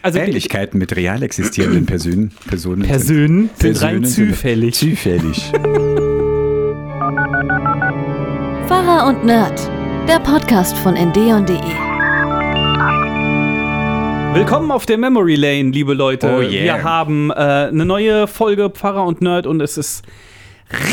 Also Ähnlichkeiten mit real existierenden Personen, Personen, Personen sind, sind rein zufällig. Sind zufällig. Pfarrer und Nerd, der Podcast von ndeon.de. Willkommen auf der Memory Lane, liebe Leute. Oh yeah. Wir haben äh, eine neue Folge Pfarrer und Nerd und es ist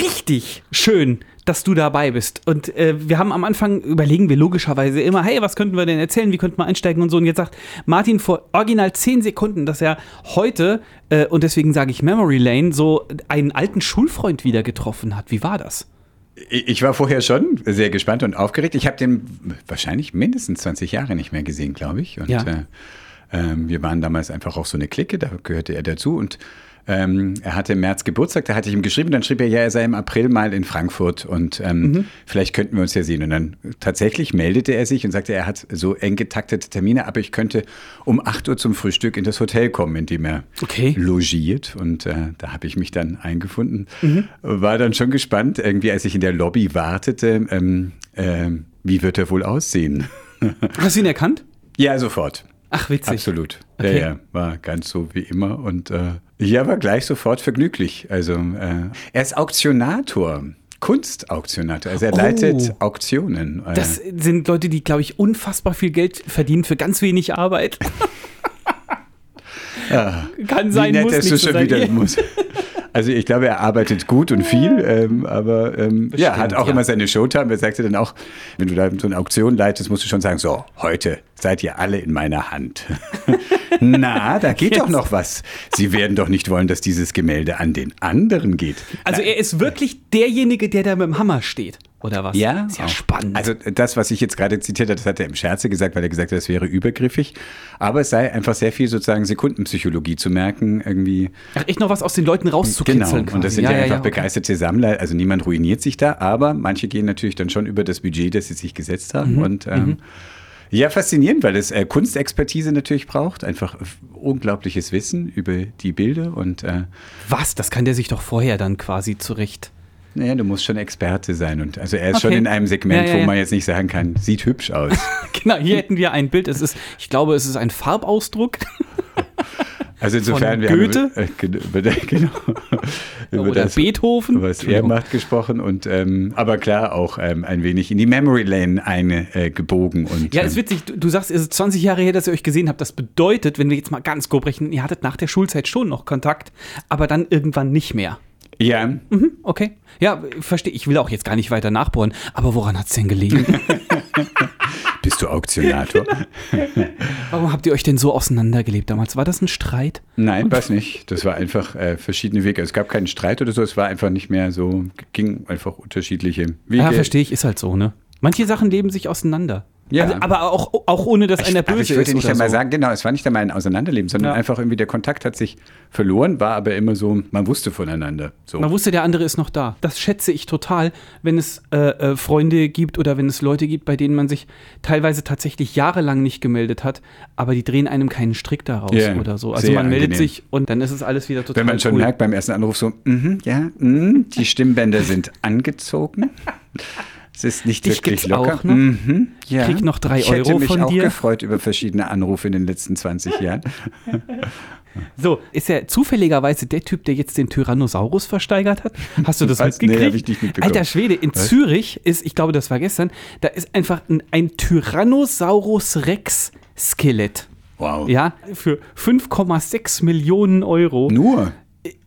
richtig schön, dass du dabei bist. Und äh, wir haben am Anfang überlegen wir logischerweise immer, hey, was könnten wir denn erzählen, wie könnten wir einsteigen und so. Und jetzt sagt Martin vor original zehn Sekunden, dass er heute, äh, und deswegen sage ich Memory Lane, so einen alten Schulfreund wieder getroffen hat. Wie war das? Ich war vorher schon sehr gespannt und aufgeregt. Ich habe den wahrscheinlich mindestens 20 Jahre nicht mehr gesehen, glaube ich. Und Ja. äh, ähm, wir waren damals einfach auch so eine Clique, da gehörte er dazu. Und ähm, er hatte im März Geburtstag, da hatte ich ihm geschrieben, dann schrieb er, ja, er sei im April mal in Frankfurt und ähm, vielleicht könnten wir uns ja sehen. Und dann tatsächlich meldete er sich und sagte, er hat so eng getaktete Termine, aber ich könnte um 8 Uhr zum Frühstück in das Hotel kommen, in dem er Okay. logiert. Und äh, da habe ich mich dann eingefunden. War dann schon gespannt, irgendwie, als ich in der Lobby wartete, ähm, ähm, wie wird er wohl aussehen? Hast du ihn erkannt? ja, sofort. Ach, witzig. Absolut. Okay. Ja, ja, war ganz so wie immer und äh, ja, war gleich sofort vergnüglich. Also äh, er ist Auktionator, Kunstauktionator. Also er Oh. leitet Auktionen. Äh, Das sind Leute, die, glaube ich, unfassbar viel Geld verdienen für ganz wenig Arbeit. Kann sein, wie nett muss es nicht so schon sein. wieder muss. Also ich glaube, er arbeitet gut und viel, ähm, aber ähm, ja, stimmt, hat auch ja. immer seine Showtime. Er sagte dann auch, wenn du da so eine Auktion leitest, musst du schon sagen, so, heute seid ihr alle in meiner Hand. Na, da geht doch Jetzt. noch was. Sie werden doch nicht wollen, dass dieses Gemälde an den anderen geht. Also er ist wirklich derjenige, der da mit dem Hammer steht, oder was? Ja, Ist ja auch. spannend. Also das, was ich jetzt gerade zitiert habe, das hat er im Scherze gesagt, weil er gesagt hat, das wäre übergriffig. Aber es sei einfach sehr viel sozusagen Sekundenpsychologie zu merken, irgendwie. Ach, echt noch was aus den Leuten rauszukitzeln. Genau, und das sind ja, einfach begeisterte Sammler. Also niemand ruiniert sich da, aber manche gehen natürlich dann schon über das Budget, das sie sich gesetzt Mhm, haben. Und ähm, ja, faszinierend, weil es äh, Kunstexpertise natürlich braucht. Einfach unglaubliches Wissen über die Bilder. Und äh, Was? Das kann der sich doch vorher dann quasi zurecht. Naja, du musst schon Experte sein. Und also er ist schon Okay. in einem Segment, Ja, ja, wo man jetzt nicht sagen kann, sieht hübsch aus. Genau, hier hätten wir ein Bild. Es ist, ich glaube, es ist ein Farbausdruck. Also insofern, wir Goethe? haben über, über, genau, über Oder das, Beethoven. was er macht, gesprochen und ähm, aber klar auch ähm, ein wenig in die Memory Lane eingebogen. und Ja, ist ähm, witzig. Du, du sagst, es ist 20 Jahre her, dass ihr euch gesehen habt. Das bedeutet, wenn wir jetzt mal ganz grob rechnen, ihr hattet nach der Schulzeit schon noch Kontakt, aber dann irgendwann nicht mehr. Ja, Mhm, okay. Ja, verstehe. Ich will auch jetzt gar nicht weiter nachbohren. Aber woran hat es denn gelegen? bist du Auktionator? Warum habt ihr euch denn so auseinandergelebt damals? War das ein Streit? Nein, weiß nicht. Das war einfach äh, verschiedene Wege. Es gab keinen Streit oder so. Es war einfach nicht mehr so. Ging einfach unterschiedliche Wege. Ja, verstehe ich, ist halt so, ne? Manche Sachen leben sich auseinander. Ja. Also, aber auch, auch ohne, dass einer Ich, aber böse ich würde ist. nicht einmal so. sagen, genau, es war nicht einmal ein Auseinanderleben, sondern Ja. einfach irgendwie der Kontakt hat sich verloren, war aber immer so, man wusste voneinander. So. Man wusste, der andere ist noch da. Das schätze ich total, wenn es äh, äh, Freunde gibt oder wenn es Leute gibt, bei denen man sich teilweise tatsächlich jahrelang nicht gemeldet hat, aber die drehen einem keinen Strick daraus Ja, oder so. Also sehr man meldet angenehm. sich und dann ist es alles wieder total Wenn man schon cool. merkt beim ersten Anruf so, mhm, ja, mhm, die Stimmbänder sind angezogen. Es ist nicht Dich wirklich locker. auch noch? Mhm, ja. Krieg noch drei ich hätte Euro mich von auch dir. gefreut über verschiedene Anrufe in den letzten 20 Jahren. So, ist er zufälligerweise der Typ, der jetzt den Tyrannosaurus versteigert hat? Hast du das Was? Nee, mitgekriegt? hab ich nicht mitbekommen. Alter Schwede, in Was? Zürich ist, ich glaube, das war gestern, da ist einfach ein, ein Tyrannosaurus Rex Skelett. Wow. Ja, für 5,6 Millionen Euro. Nur.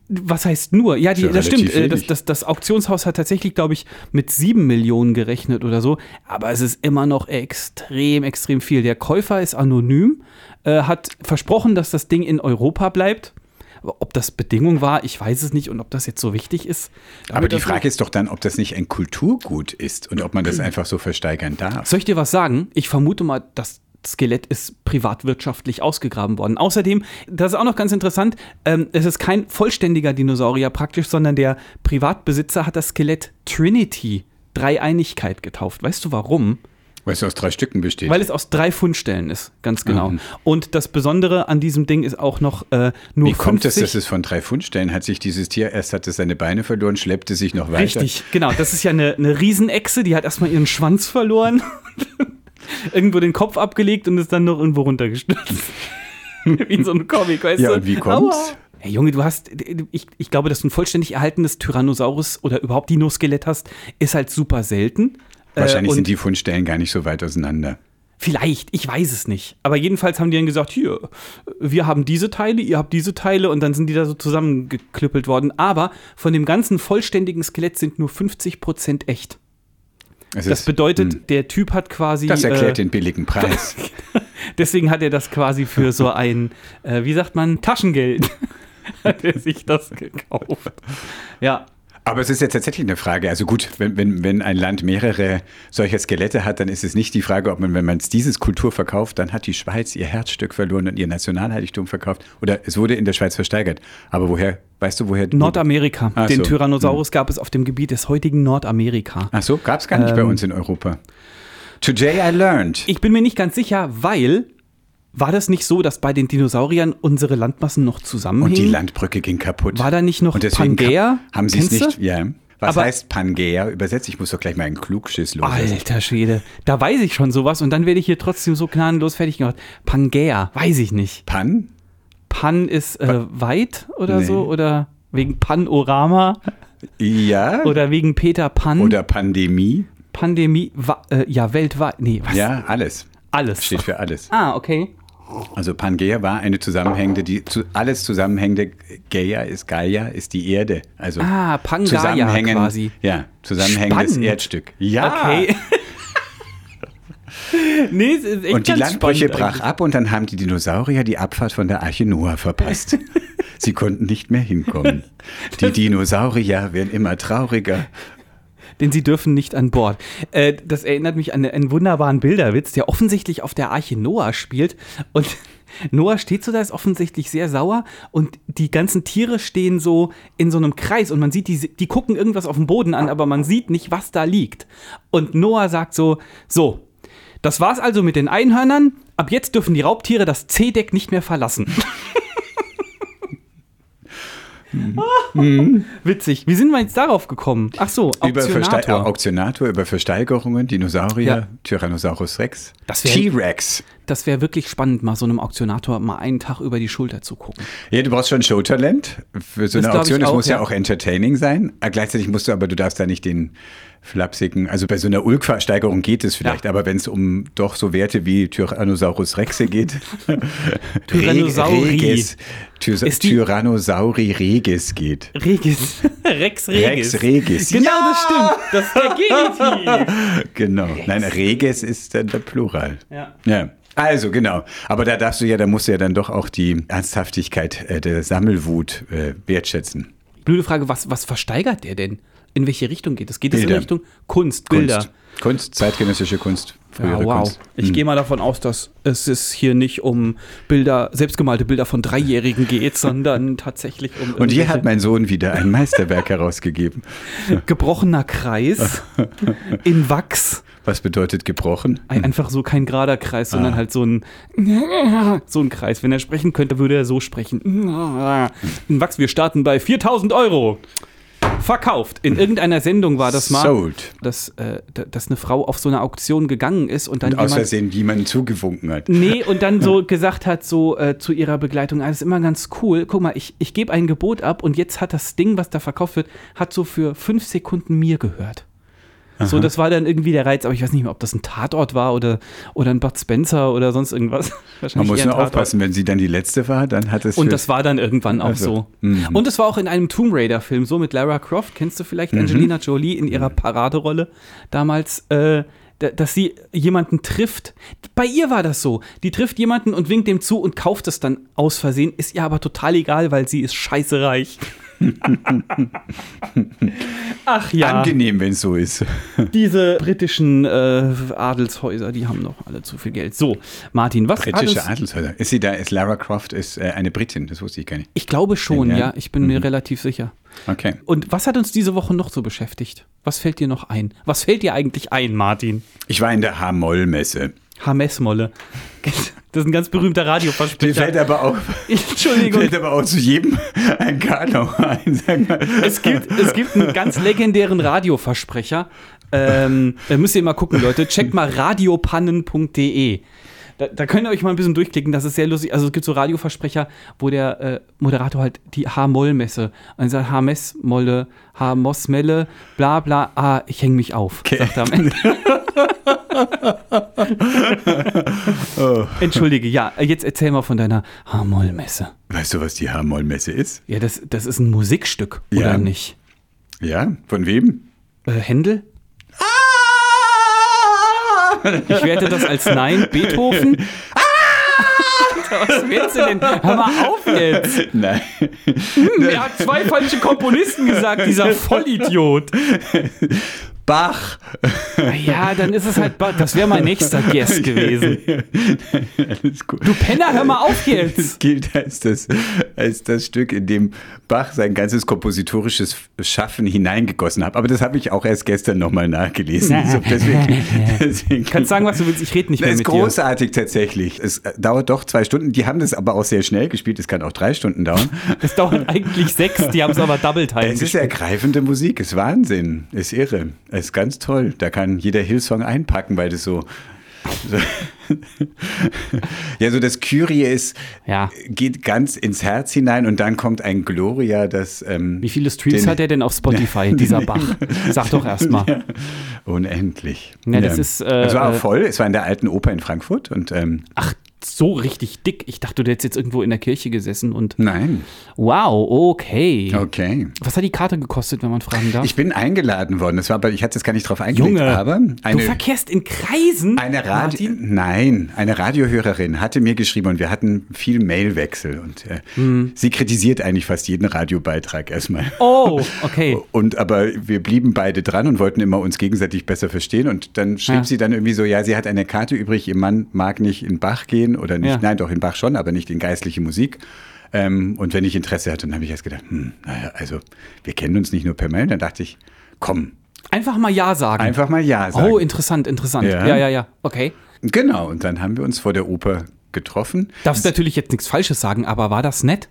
Was heißt nur? Ja, die, das stimmt. Äh, Das, das, das Auktionshaus hat tatsächlich, glaube ich, mit 7 Millionen gerechnet oder so. Aber es ist immer noch extrem, extrem viel. Der Käufer ist anonym, äh, hat versprochen, dass das Ding in Europa bleibt. Aber ob das Bedingung war, ich weiß es nicht und ob das jetzt so wichtig ist. Aber die Frage ist doch dann, ob das nicht ein Kulturgut ist und ob man das einfach so versteigern darf. Soll ich dir was sagen? Ich vermute mal, das Skelett ist privatwirtschaftlich ausgegraben worden. Außerdem, das ist auch noch ganz interessant, ähm, es ist kein vollständiger Dinosaurier praktisch, sondern der Privatbesitzer hat das Skelett Trinity, Dreieinigkeit getauft. Weißt du warum? Weil es aus drei Stücken besteht. Weil es aus drei Fundstellen ist, ganz genau. Mhm. Und das Besondere an diesem Ding ist auch noch äh, nur Wie kommt es, 50 dass es von drei Fundstellen hat sich dieses Tier, erst hat es seine Beine verloren, schleppte sich noch weiter. Richtig, genau. Das ist ja eine, eine Riesenechse, die hat erstmal ihren Schwanz verloren, irgendwo den Kopf abgelegt und ist dann noch irgendwo runtergestürzt. Wie in so einem Comic, weißt Ja, du? und wie kommt's? Aua. Hey Junge, du hast, ich, ich glaube, dass du ein vollständig erhaltenes Tyrannosaurus oder überhaupt Dinoskelett hast, ist halt super selten. Wahrscheinlich Äh, sind die Fundstellen gar nicht so weit auseinander. Vielleicht, ich weiß es nicht. Aber jedenfalls haben die dann gesagt, hier, wir haben diese Teile, ihr habt diese Teile und dann sind die da so zusammengeklüppelt worden. Aber von dem ganzen vollständigen Skelett sind nur 50% echt. Es Das ist- bedeutet, hm, der Typ hat quasi. das erklärt äh, den billigen Preis. Deswegen hat er das quasi für so ein, äh, wie sagt man, Taschengeld. hat er sich das gekauft. Ja, Aber es ist jetzt tatsächlich eine Frage. Also gut, wenn, wenn, wenn ein Land mehrere solcher Skelette hat, dann ist es nicht die Frage, ob man, wenn man es dieses Kultur verkauft, dann hat die Schweiz ihr Herzstück verloren und ihr Nationalheiligtum verkauft. Oder es wurde in der Schweiz versteigert. Aber woher, weißt du, woher? Nordamerika. Ach Den so. Tyrannosaurus gab es auf dem Gebiet des heutigen Nordamerika. Ach so, gab es gar nicht bei Ähm. uns in Europa. Today I learned. Ich bin mir nicht ganz sicher, weil war das nicht so, dass bei den Dinosauriern unsere Landmassen noch zusammenhängen? Und die Landbrücke ging kaputt. War da nicht noch Und deswegen Pangea? Haben sie es nicht? Ja. Was Aber- heißt Pangea übersetzt? Ich muss doch gleich mal einen Klugschiss los. Alter Schwede, da weiß ich schon sowas und dann werde ich hier trotzdem so gnadenlos fertig gemacht. Pangea, weiß ich nicht. Pan? Pan ist äh, weit oder Nee. so oder wegen Panorama Ja. oder wegen Peter Pan. Oder Pandemie? Pandemie, wa- äh, ja, weltweit. Nee, was? Ja, alles. Alles. Steht für alles. Ah, okay. Also Pangea war eine zusammenhängende, die zu, alles zusammenhängende Gaia ist Gaia, ist die Erde. Also Ah, Pangaea zusammenhängen- quasi. Ja, zusammenhängendes Spannend. Erdstück. Ja. Okay. nee, es ist echt Und die Landbrüche brach eigentlich. ab und dann haben die Dinosaurier die Abfahrt von der Arche Noah verpasst. Sie konnten nicht mehr hinkommen. Die Dinosaurier werden immer trauriger. Denn sie dürfen nicht an Bord. Äh, das erinnert mich an einen wunderbaren Bilderwitz, der offensichtlich auf der Arche Noah spielt. Und Noah steht so da, ist offensichtlich sehr sauer. Und die ganzen Tiere stehen so in so einem Kreis. Und man sieht, die, die gucken irgendwas auf dem Boden an, aber man sieht nicht, was da liegt. Und Noah sagt so: So, das war's also mit den Einhörnern. Ab jetzt dürfen die Raubtiere das C-Deck nicht mehr verlassen. Witzig. Wie sind wir jetzt darauf gekommen? Ach so, Über Verste äh, Auktionator. Auktionator, über Versteigerungen, Dinosaurier, Ja. Tyrannosaurus Rex, T-Rex. Das wäre wirklich spannend, mal so einem Auktionator mal einen Tag über die Schulter zu gucken. Ja, du brauchst schon Showtalent für so Das eine Auktion. Das muss ja. ja. auch entertaining sein. Äh, Gleichzeitig musst du aber, du darfst da nicht den flapsigen, also bei so einer Ulk-Versteigerung geht es vielleicht, Ja. aber wenn es um doch so Werte wie Tyrannosaurus Rexe geht, Tyrannosauri. Ist die- Tyrannosauri Regis geht. Regis. Rex Regis. Rex Regis. Genau, Ja! das stimmt. Das ist der Genitiv. Genau. Nein, Reges ist dann der Plural. Ja. Ja. Also genau, aber da darfst du ja, da musst du ja dann doch auch die Ernsthaftigkeit äh, der Sammelwut äh, wertschätzen. Blöde Frage, was, was versteigert der denn? In welche Richtung geht es? Geht es in. Richtung Kunst, Bilder? Kunst, Kunst zeitgenössische Kunst, Ja, wow. Kunst. Ich gehe mal davon aus, dass es es hier nicht um Bilder, selbstgemalte Bilder von Dreijährigen geht, sondern tatsächlich um Und hier hat mein Sohn wieder ein Meisterwerk herausgegeben. gebrochener Kreis in Wachs. Was bedeutet gebrochen? Ein- Einfach so kein gerader Kreis, Ah. sondern halt so ein so ein Kreis. Wenn er sprechen könnte, würde er so sprechen. Wachs, wir starten bei 4000 Euro. Verkauft. In irgendeiner Sendung war das mal, Sold. dass, äh, dass eine Frau auf so eine Auktion gegangen ist und dann Und aus Versehen jemanden zugewunken hat. Nee, und dann so gesagt hat, so äh, zu ihrer Begleitung, ah, das ist immer ganz cool. Guck mal, ich, ich gebe ein Gebot ab und jetzt hat das Ding, was da verkauft wird, hat so für fünf Sekunden mir gehört. So, das war dann irgendwie der Reiz, aber ich weiß nicht mehr, ob das ein Tatort war oder, oder ein Bud Spencer oder sonst irgendwas. Man muss nur aufpassen, wenn sie dann die letzte war, dann hat es Und das war dann irgendwann auch Also, so. mhm. Und es war auch in einem Tomb Raider-Film, so mit Lara Croft, kennst du vielleicht Mhm. Angelina Jolie in ihrer Paraderolle damals, äh, da- dass sie jemanden trifft. Bei ihr war das so. Die trifft jemanden und winkt dem zu und kauft es dann aus Versehen. Ist ihr aber total egal, weil sie ist scheiße reich. Ach ja, angenehm, wenn es so ist. diese britischen äh, Adelshäuser, die haben noch alle zu viel Geld. So, Martin, was Britische uns, Adelshäuser. Ist sie da, ist Lara Croft ist äh, eine Britin, das wusste ich gar nicht. Ich glaube schon, Ja. ja. Ich bin mir relativ sicher. Okay. Und was hat uns diese Woche noch so beschäftigt? Was fällt dir noch ein? Was fällt dir eigentlich ein, Martin? Ich war in der H-Moll-Messe. Hamesmolle. Das ist ein ganz berühmter Mir Radioversprecher. fällt aber auch, Entschuldigung. fällt aber auch zu jedem ein Karnau ein. Es gibt, es gibt einen ganz legendären Radioversprecher. Ähm, da müsst ihr mal gucken, Leute. Checkt mal radiopannen.de. Da, da könnt ihr euch mal ein bisschen durchklicken, das ist sehr lustig. Also es gibt so Radioversprecher, wo der äh, Moderator halt die H-Moll-Messe und er sagt H-Mess-Molle, H-Moss-Melle, bla bla, ah, ich hänge mich auf, Okay. sagt er am Ende. Entschuldige, ja, jetzt erzähl mal von deiner H-Moll-Messe. Weißt du, was die H-Moll-Messe ist? Ja, das, das ist ein Musikstück, oder Ja. nicht? Ja, von wem? Äh, Händel? Ich werte das als Nein. Beethoven? Was willst du denn? Hör mal auf jetzt. Nein. Hm, er hat zwei falsche Komponisten gesagt, dieser Vollidiot. Bach. Ja, dann ist es halt, Ba- das wäre mein nächster Guest gewesen. Alles gut. Du Penner, hör mal auf Das jetzt. gilt als das, als das Stück, in dem Bach sein ganzes kompositorisches Schaffen hineingegossen hat. Aber das habe ich auch erst gestern nochmal nachgelesen. So, deswegen, deswegen Kannst sagen, was du willst, ich rede nicht Das mehr ist mit dir. großartig tatsächlich. Es äh, dauert doch zwei Stunden. Die haben das aber auch sehr schnell gespielt. Es kann auch drei Stunden dauern. Das dauert eigentlich sechs, die haben es aber Double Time Es ist gespielt. ergreifende Musik. Ist Wahnsinn. Ist irre. Ist ganz toll. Da kann jeder Hillsong einpacken, weil das so. so ja, so das Kyrie ist, Ja. geht ganz ins Herz hinein und dann kommt ein Gloria, das ähm, Wie viele Streams den- hat er denn auf Spotify, dieser Bach? Sag doch erst mal. Ja, unendlich. Ja, das ist, äh, es war auch äh, voll. Es war in der alten Oper in Frankfurt und ähm, Ach, so richtig dick. Ich dachte, du hättest jetzt irgendwo in der Kirche gesessen und. nein. Wow, okay. Okay. Was hat die Karte gekostet, wenn man fragen darf? Ich bin eingeladen worden. Das war, aber ich hatte jetzt gar nicht drauf eingelegt. Junge, aber du eine, verkehrst in Kreisen. eine Radio, Martin? nein, eine Radiohörerin hatte mir geschrieben und wir hatten viel Mailwechsel und äh, Hm. sie kritisiert eigentlich fast jeden Radiobeitrag erstmal. Oh, okay. Und aber wir blieben beide dran und wollten immer uns gegenseitig besser verstehen. Und dann schrieb Ja. sie dann irgendwie so: Ja, sie hat eine Karte übrig, ihr Mann mag nicht in Bach gehen oder nicht, Ja. nein, doch in Bach schon, aber nicht in geistliche Musik. Ähm, und wenn ich Interesse hatte, dann habe ich erst gedacht, hm, naja, also wir kennen uns nicht nur per Mail. Dann dachte ich, komm, Einfach mal Ja sagen. einfach mal Ja sagen. oh, interessant, interessant. Ja. Ja, ja, ja. Okay. Genau, und dann haben wir uns vor der Oper getroffen. Darfst natürlich jetzt nichts Falsches sagen, aber war das nett?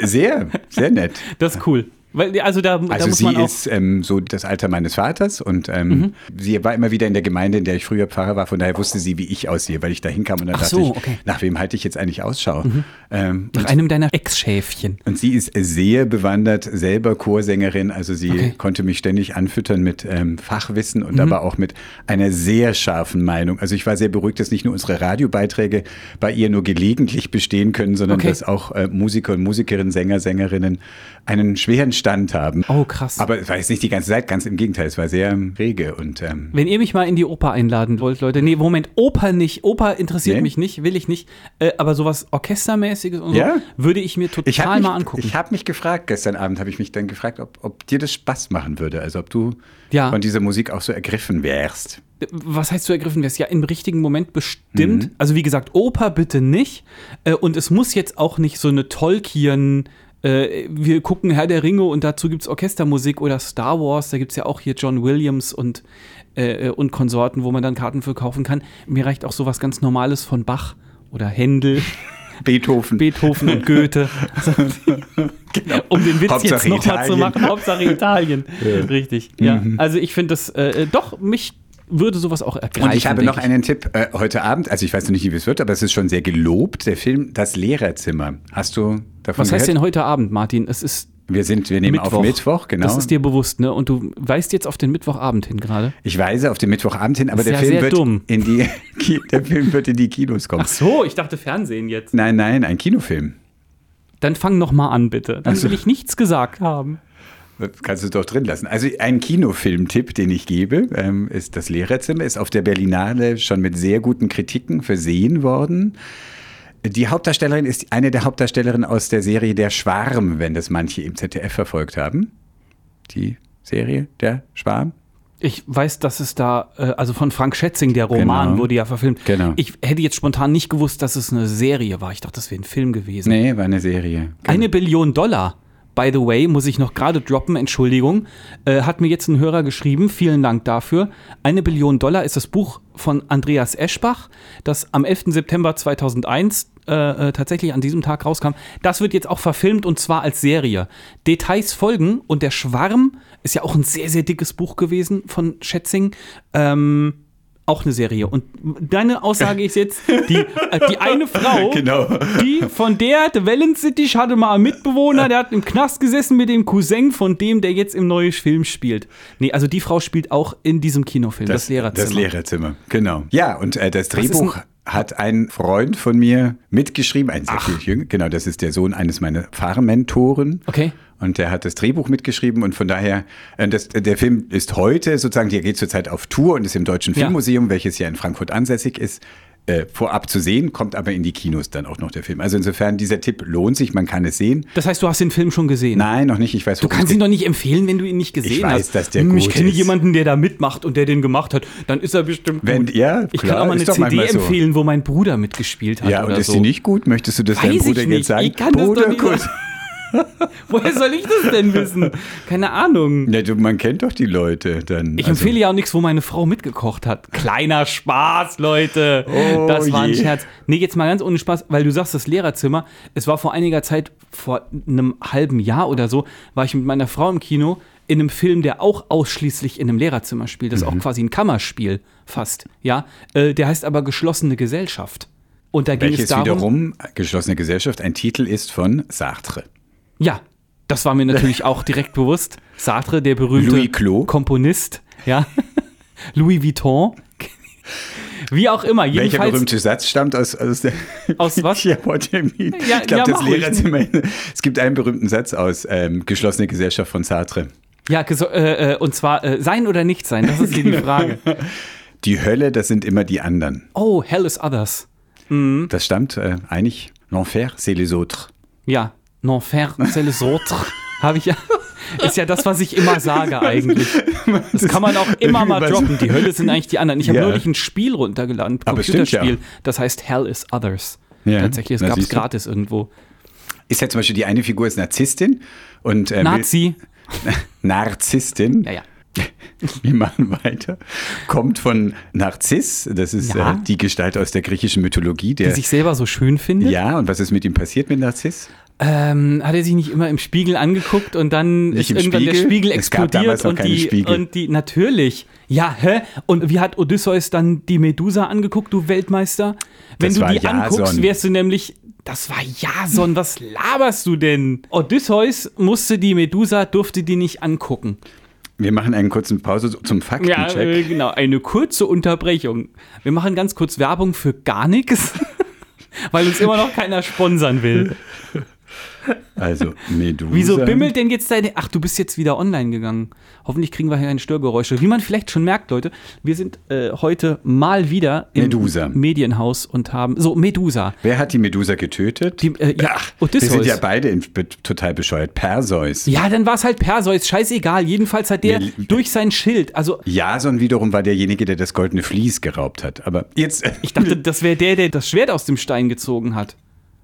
Sehr, sehr nett. Das ist cool. Weil, also da, da Also muss sie man auch. Mhm. ist ähm, so das Alter meines Vaters und ähm, sie war immer wieder in der Gemeinde, in der ich früher Pfarrer war. Von daher wusste sie, wie ich aussehe, weil ich da hinkam und dann Ach dachte so, ich, okay. Mhm. nach wem halte ich jetzt eigentlich Ausschau? Ähm, Nach einem deiner Ex-Schäfchen. und sie ist sehr bewandert, selber Chorsängerin. Also sie Okay. Mhm. konnte mich ständig anfüttern mit ähm, Fachwissen und aber auch mit einer sehr scharfen Meinung. Also ich war sehr beruhigt, dass nicht nur unsere Radiobeiträge bei ihr nur gelegentlich bestehen können, sondern Okay. dass auch äh, Musiker und Musikerinnen, Sänger, Sängerinnen einen schweren Stand haben. Oh, krass. Aber es war jetzt nicht die ganze Zeit, ganz im Gegenteil, es war sehr ähm, rege und ähm, Wenn ihr mich mal in die Oper einladen wollt, Leute. Nee, Moment, Oper nicht. Oper interessiert Nee? mich nicht, will ich nicht. Äh, aber sowas Orchestermäßiges und Ja? so würde ich mir total ich habe mal mich, angucken. ich hab mich gefragt, gestern Abend habe ich mich dann gefragt, ob, ob dir das Spaß machen würde, also ob du Ja. von dieser Musik auch so ergriffen wärst. Was heißt du ergriffen wärst? Ja, im richtigen Moment bestimmt. Mhm. Also wie gesagt, Oper bitte nicht. Äh, und es muss jetzt auch nicht so eine Tolkien. Äh, wir gucken Herr der Ringe und dazu gibt es Orchestermusik oder Star Wars. Da gibt es ja auch hier John Williams und, äh, und Konsorten, wo man dann Karten für kaufen kann. Mir reicht auch sowas ganz Normales von Bach oder Händel, Beethoven. Beethoven und Goethe. Um den Witz Hauptsache jetzt nochmal zu machen. Hauptsache Italien. Richtig. Ja. Also ich finde das äh, doch, mich würde sowas auch ergreifen. und ich habe noch einen Tipp äh, heute Abend, also ich weiß noch nicht, wie es wird, aber es ist schon sehr gelobt, der Film Das Lehrerzimmer. Hast du davon Was heißt gehört? denn heute Abend, Martin? Es ist Wir sind, wir nehmen auf Mittwoch, genau. Das ist dir bewusst, ne? Und du weist jetzt auf den Mittwochabend hin gerade. ich weise auf den Mittwochabend hin, aber der ja Film wird dumm. in die der Film wird in die Kinos kommen. so, ich dachte Fernsehen jetzt. Nein, nein, ein Kinofilm. Dann fang noch mal an, bitte. Dann Ach so. will ich nichts gesagt haben. Das kannst du doch drin lassen. Also ein Kinofilmtipp, den ich gebe, ähm, ist das Lehrerzimmer, ist auf der Berlinale schon mit sehr guten Kritiken versehen worden. Die Hauptdarstellerin ist eine der Hauptdarstellerinnen aus der Serie Der Schwarm, wenn das manche im ZDF verfolgt haben. Die Serie Der Schwarm. Ich weiß, dass es da, äh, also von Frank Schätzing, der Roman Genau. wurde ja verfilmt. Genau. Ich hätte jetzt spontan nicht gewusst, dass es eine Serie war. Ich dachte, das wäre ein Film gewesen. Nee, war eine Serie. Genau. Eine Billion Dollar. By the way, muss ich noch gerade droppen, Entschuldigung, äh, hat mir jetzt ein Hörer geschrieben, vielen Dank dafür. Eine Billion Dollar ist das Buch von Andreas Eschbach, das am 11. September 2001 äh, äh, tatsächlich an diesem Tag rauskam. Das wird jetzt auch verfilmt und zwar als Serie. Details folgen und der Schwarm ist ja auch ein sehr, sehr dickes Buch gewesen von Schätzing. Ähm, auch eine Serie. Und deine Aussage ist jetzt, die, äh, die eine Frau, Genau. die von der, der Wellensittich hatte mal einen Mitbewohner, der hat im Knast gesessen mit dem Cousin von dem, der jetzt im neuen Film spielt. Nee, also die Frau spielt auch in diesem Kinofilm, das, Lehrerzimmer. Das Lehrerzimmer, genau. Ja, und äh, das Drehbuch hat ein Freund von mir mitgeschrieben, ein sehr viel jünger. Genau, das ist der Sohn eines meiner Fahrmentoren. Okay. Und der hat das Drehbuch mitgeschrieben und von daher, äh, das, der Film ist heute sozusagen, der geht zurzeit auf Tour und ist im Deutschen Ja. Filmmuseum, welches ja in Frankfurt ansässig ist, äh, vorab zu sehen, kommt aber in die Kinos dann auch noch der Film. Also insofern, dieser Tipp lohnt sich, man kann es sehen. Das heißt, du hast den Film schon gesehen? Nein, noch nicht, ich weiß, Du kannst ihn doch nicht empfehlen, wenn du ihn nicht gesehen Ich weiß, hast. dass der Hm, Ich gut kenne ist. jemanden, der da mitmacht und der den gemacht hat. Dann ist er bestimmt Wenn- gut. ja, ich klar, kann auch mal eine CD so. empfehlen, wo mein Bruder mitgespielt hat Ja, und ist so. die nicht gut? Möchtest du das deinem Weiß Bruder ich jetzt sagen? Ich kann das Bruder, doch nicht gut. Woher soll ich das denn wissen? Keine Ahnung. Ja, du, man kennt doch die Leute dann. Ich Also- empfehle ja auch nichts, wo meine Frau mitgekocht hat. Kleiner Spaß, Leute. Oh das war ein je. Scherz. Nee, jetzt mal ganz ohne Spaß, weil du sagst, das Lehrerzimmer. Es war vor einiger Zeit, vor einem halben Jahr oder so, war ich mit meiner Frau im Kino in einem Film, der auch ausschließlich in einem Lehrerzimmer spielt. Das ist Mhm. auch quasi ein Kammerspiel fast. Ja, äh, der heißt aber Geschlossene Gesellschaft. Und da ging es Welches darum. wiederum, geschlossene Gesellschaft, ein Titel ist von Sartre. Ja, das war mir natürlich auch direkt bewusst. Sartre, der berühmte. Komponist, ja. Louis Vuitton. Wie auch immer, Welcher berühmte Satz stammt aus, aus der Aus was? Ja, ich glaube, ja, das. Lehrerzimmer. Es gibt einen berühmten Satz aus ähm, Geschlossene Gesellschaft von Sartre. Ja, äh, äh, und zwar äh, sein oder nicht sein, das ist hier die Frage. Die Hölle, das sind immer die anderen. Oh, Hell is Others. Das stammt äh, eigentlich. L'enfer, c'est les autres. Ja, L'enfer, c'est les autres. Habe ich ja. Ist ja das, was ich immer sage eigentlich. Das kann man auch immer mal droppen. Die Hölle sind eigentlich die anderen. Ich habe Ja. neulich ein Spiel runtergeladen, ein. Computerspiel, das heißt Hell is Others. Ja, Tatsächlich, es gab es gratis irgendwo. Ist ja zum Beispiel die eine Figur ist Narzisstin und äh, Nazi. Narzisstin. Ja, ja. Wir machen weiter. Kommt von Narziss, das ist Ja. äh, die Gestalt aus der griechischen Mythologie. Der, Der sich selber so schön findet. ja, und was ist mit ihm passiert mit Narziss? Ähm, hat er sich nicht immer im Spiegel angeguckt und dann Nicht ist irgendwann der Spiegel? Spiegel Es gab explodiert und die, Spiegel. und die natürlich. Ja, hä? Und wie hat Odysseus dann die Medusa angeguckt, du Weltmeister? Wenn Das du die anguckst, Jason. wärst du nämlich das war Jason, was laberst du denn? Odysseus musste die Medusa, durfte die nicht angucken. Wir machen einen kurzen Pause zum Ja, Faktencheck. äh, genau, eine kurze Unterbrechung. Wir machen ganz kurz Werbung für gar nichts, weil uns immer noch keiner sponsern will. Also Medusa. Wieso bimmelt denn jetzt deine. Ach, du bist jetzt wieder online gegangen. Hoffentlich kriegen wir hier keine Störgeräusche. Wie man vielleicht schon merkt, Leute, wir sind äh, heute mal wieder im Medusa. Medienhaus und haben. So, Medusa. Wer hat die Medusa getötet? Die, äh, ja, Ach, wir Odysseus. sind ja beide in, be- total bescheuert. Perseus. Ja, dann war es halt Perseus, scheißegal. Jedenfalls hat der Wir- durch sein Schild, also Jason wiederum war derjenige, der das goldene Vlies geraubt hat. Aber jetzt. ich dachte, das wäre der, der das Schwert aus dem Stein gezogen hat.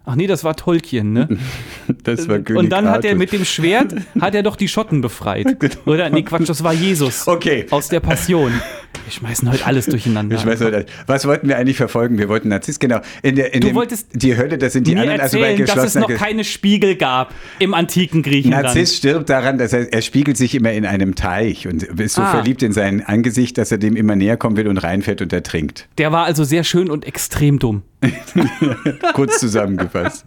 Ach nee, das war Tolkien, ne? das war König Und dann hat er mit dem Schwert, hat er doch die Schotten befreit. Oder? Nee, Quatsch, das war Jesus. Okay. Aus der Passion. Wir schmeißen heute alles durcheinander. Nicht, was wollten wir eigentlich verfolgen? Wir wollten Narziss, genau. In der, in Du dem, wolltest die Hölle, das sind die anderen, also bei erzählen, dass es noch keine Spiegel gab im antiken Griechenland. Narziss stirbt daran, dass er, er spiegelt sich immer in einem Teich und ist so Ah. verliebt in sein Angesicht, dass er dem immer näher kommen will und reinfährt und ertrinkt. Der war also sehr schön und extrem dumm. Kurz zusammengefasst.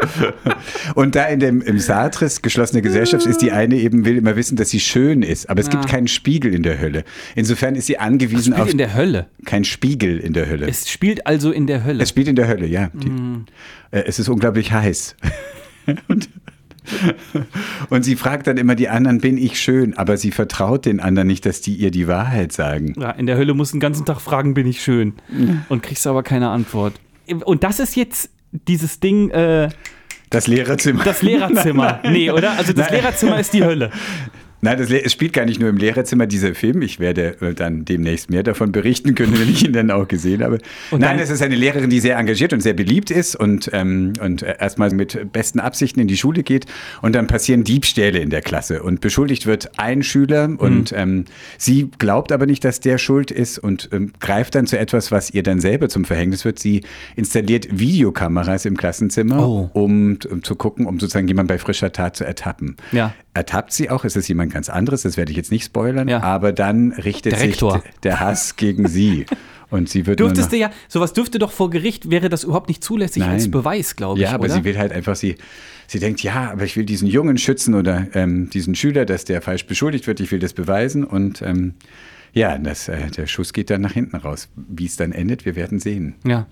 Und da in dem im Sartres geschlossene Gesellschaft ist die eine eben will immer wissen, dass sie schön ist, aber es gibt Ja. keinen Spiegel in der Hölle. Insofern ist sie angewiesen Spielt in der Hölle. kein Spiegel in der Hölle. Es spielt also in der Hölle. Es spielt in der Hölle, ja. Die, Mhm. äh, es ist unglaublich heiß. und, und sie fragt dann immer die anderen, bin ich schön? Aber sie vertraut den anderen nicht, dass die ihr die Wahrheit sagen. ja, in der Hölle musst du den ganzen Tag fragen, bin ich schön? Und kriegst aber keine Antwort. Und das ist jetzt dieses Ding, äh, Das Lehrerzimmer. das Lehrerzimmer. nee, oder? Also das Nein. Lehrerzimmer ist die Hölle. Nein, das es spielt gar nicht nur im Lehrerzimmer, dieser Film. Ich werde äh, dann demnächst mehr davon berichten können, wenn ich ihn dann auch gesehen habe. Und Nein, es ist eine Lehrerin, die sehr engagiert und sehr beliebt ist und, ähm, und äh, erstmal mit besten Absichten in die Schule geht. Und dann passieren Diebstähle in der Klasse. Und beschuldigt wird ein Schüler und Mhm. ähm, sie glaubt aber nicht, dass der schuld ist und ähm, greift dann zu etwas, was ihr dann selber zum Verhängnis wird. Sie installiert Videokameras im Klassenzimmer, Oh. um, um zu gucken, um sozusagen jemanden bei frischer Tat zu ertappen Ja. ertappt sie auch, es ist jemand ganz anderes, das werde ich jetzt nicht spoilern, Ja. aber dann richtet Der sich der Hass gegen sie. Und sie wird Dürftest du ja, sowas dürfte doch vor Gericht, wäre das überhaupt nicht zulässig Nein. als Beweis, glaube ich. Ja, aber oder? sie will halt einfach, sie, sie denkt, ja, aber ich will diesen Jungen schützen oder ähm, diesen Schüler, dass der falsch beschuldigt wird, ich will das beweisen. Und ähm, ja, das, äh, der Schuss geht dann nach hinten raus. Wie es dann endet, wir werden sehen. Ja.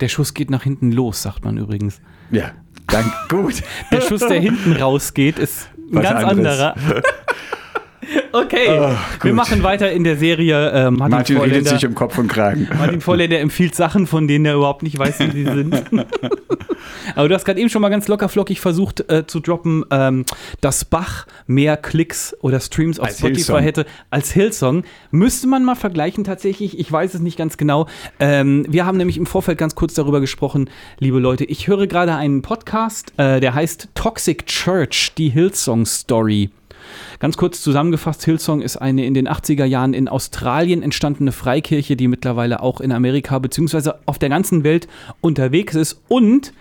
Der Schuss geht nach hinten los, sagt man übrigens. Ja, dank, gut. Der Schuss, der hinten rausgeht, ist ein Was ganz anderes. anderer. Okay, Oh, wir machen weiter in der Serie. Äh, Martin, Martin redet Vorländer, sich um Kopf und Kragen. Martin Vorländer empfiehlt Sachen, von denen er überhaupt nicht weiß, wie sie sind. Aber du hast gerade eben schon mal ganz locker flockig versucht äh, zu droppen, ähm, dass Bach mehr Klicks oder Streams auf Als Spotify Hillsong. hätte als Hillsong. Müsste man mal vergleichen tatsächlich. Ich weiß es nicht ganz genau. Ähm, wir haben nämlich im Vorfeld ganz kurz darüber gesprochen, liebe Leute. Ich höre gerade einen Podcast, äh, der heißt Toxic Church, die Hillsong Story. Ganz kurz zusammengefasst, Hillsong ist eine in den 80er Jahren in Australien entstandene Freikirche, die mittlerweile auch in Amerika bzw. auf der ganzen Welt unterwegs ist. Und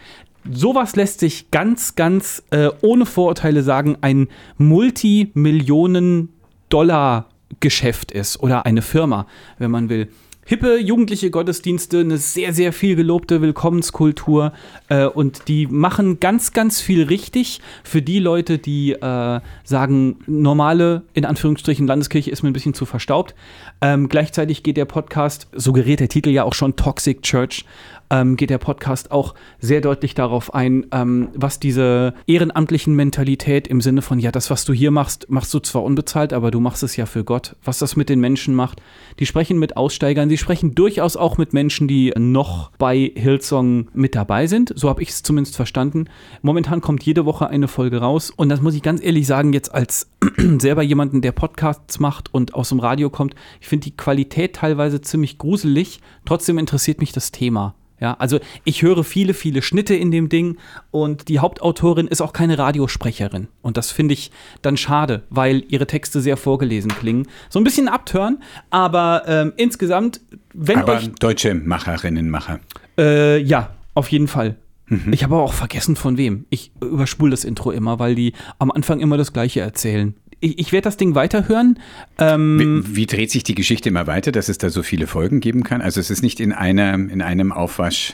sowas lässt sich ganz, ganz äh, ohne Vorurteile sagen, ein Multimillionen-Dollar-Geschäft ist oder eine Firma, wenn man will. Hippe jugendliche Gottesdienste, eine sehr, sehr viel gelobte Willkommenskultur äh, und die machen ganz, ganz viel richtig für die Leute, die äh, sagen, normale, in Anführungsstrichen, Landeskirche ist mir ein bisschen zu verstaubt. Ähm, gleichzeitig geht der Podcast, suggeriert der Titel ja auch schon Toxic Church, ähm, geht der Podcast auch sehr deutlich darauf ein, ähm, was diese ehrenamtlichen Mentalität im Sinne von, ja, das, was du hier machst, machst du zwar unbezahlt, aber du machst es ja für Gott, was das mit den Menschen macht. Die sprechen mit Aussteigern, die sprechen durchaus auch mit Menschen, die noch bei Hillsong mit dabei sind. So habe ich es zumindest verstanden. Momentan kommt jede Woche eine Folge raus und das muss ich ganz ehrlich sagen, jetzt als selber jemanden, der Podcasts macht und aus dem Radio kommt, ich finde die Qualität teilweise ziemlich gruselig. Trotzdem interessiert mich das Thema. Ja, also ich höre viele, viele Schnitte in dem Ding und die Hauptautorin ist auch keine Radiosprecherin. Und das finde ich dann schade, weil ihre Texte sehr vorgelesen klingen. So ein bisschen abtören, aber ähm, insgesamt, wenn Aber euch. deutsche Macherinnen, Macher. Äh, ja, auf jeden Fall. Ich habe aber auch vergessen von wem. Ich überspule das Intro immer, weil die am Anfang immer das Gleiche erzählen. Ich, ich werde das Ding weiterhören. Ähm, Wie, wie dreht sich die Geschichte immer weiter, dass es da so viele Folgen geben kann? Also es ist nicht in, einer, in einem Aufwasch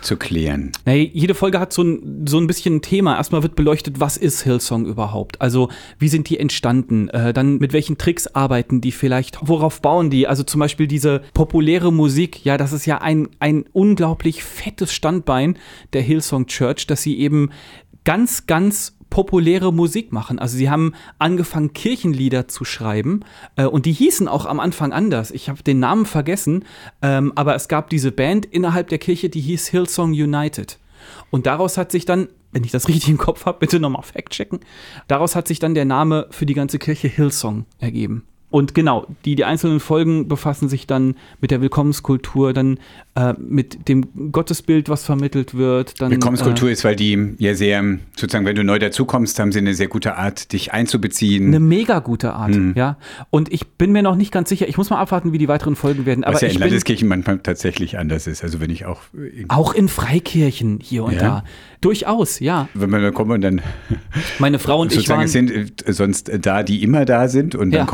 zu klären. Naja, jede Folge hat so ein, so ein bisschen ein Thema. Erstmal wird beleuchtet, was ist Hillsong überhaupt? Also, wie sind die entstanden? Äh, dann mit welchen Tricks arbeiten die vielleicht? Worauf bauen die? Also zum Beispiel diese populäre Musik, ja, das ist ja ein, ein unglaublich fettes Standbein der Hillsong Church, dass sie eben ganz, ganz populäre Musik machen. Also sie haben angefangen, Kirchenlieder zu schreiben äh, und die hießen auch am Anfang anders. Ich habe den Namen vergessen, ähm, aber es gab diese Band innerhalb der Kirche, die hieß Hillsong United. Und daraus hat sich dann, wenn ich das richtig im Kopf habe, bitte nochmal fact-checken, daraus hat sich dann der Name für die ganze Kirche Hillsong ergeben. Und genau, die, die einzelnen Folgen befassen sich dann mit der Willkommenskultur, dann äh, mit dem Gottesbild, was vermittelt wird. Dann, Willkommenskultur äh, ist, weil die ja sehr, sozusagen, wenn du neu dazukommst, haben sie eine sehr gute Art, dich einzubeziehen. Eine mega gute Art, ja. Und ich bin mir noch nicht ganz sicher, ich muss mal abwarten, wie die weiteren Folgen werden. Aber was ja ich in bin Landeskirchen manchmal tatsächlich anders ist. Also wenn ich auch, auch in Freikirchen hier und Ja? da. Durchaus, ja. wenn wir dann kommen und dann Meine Frau und ich sozusagen waren. es sind äh, sonst äh, da, die immer da sind und Ja. dann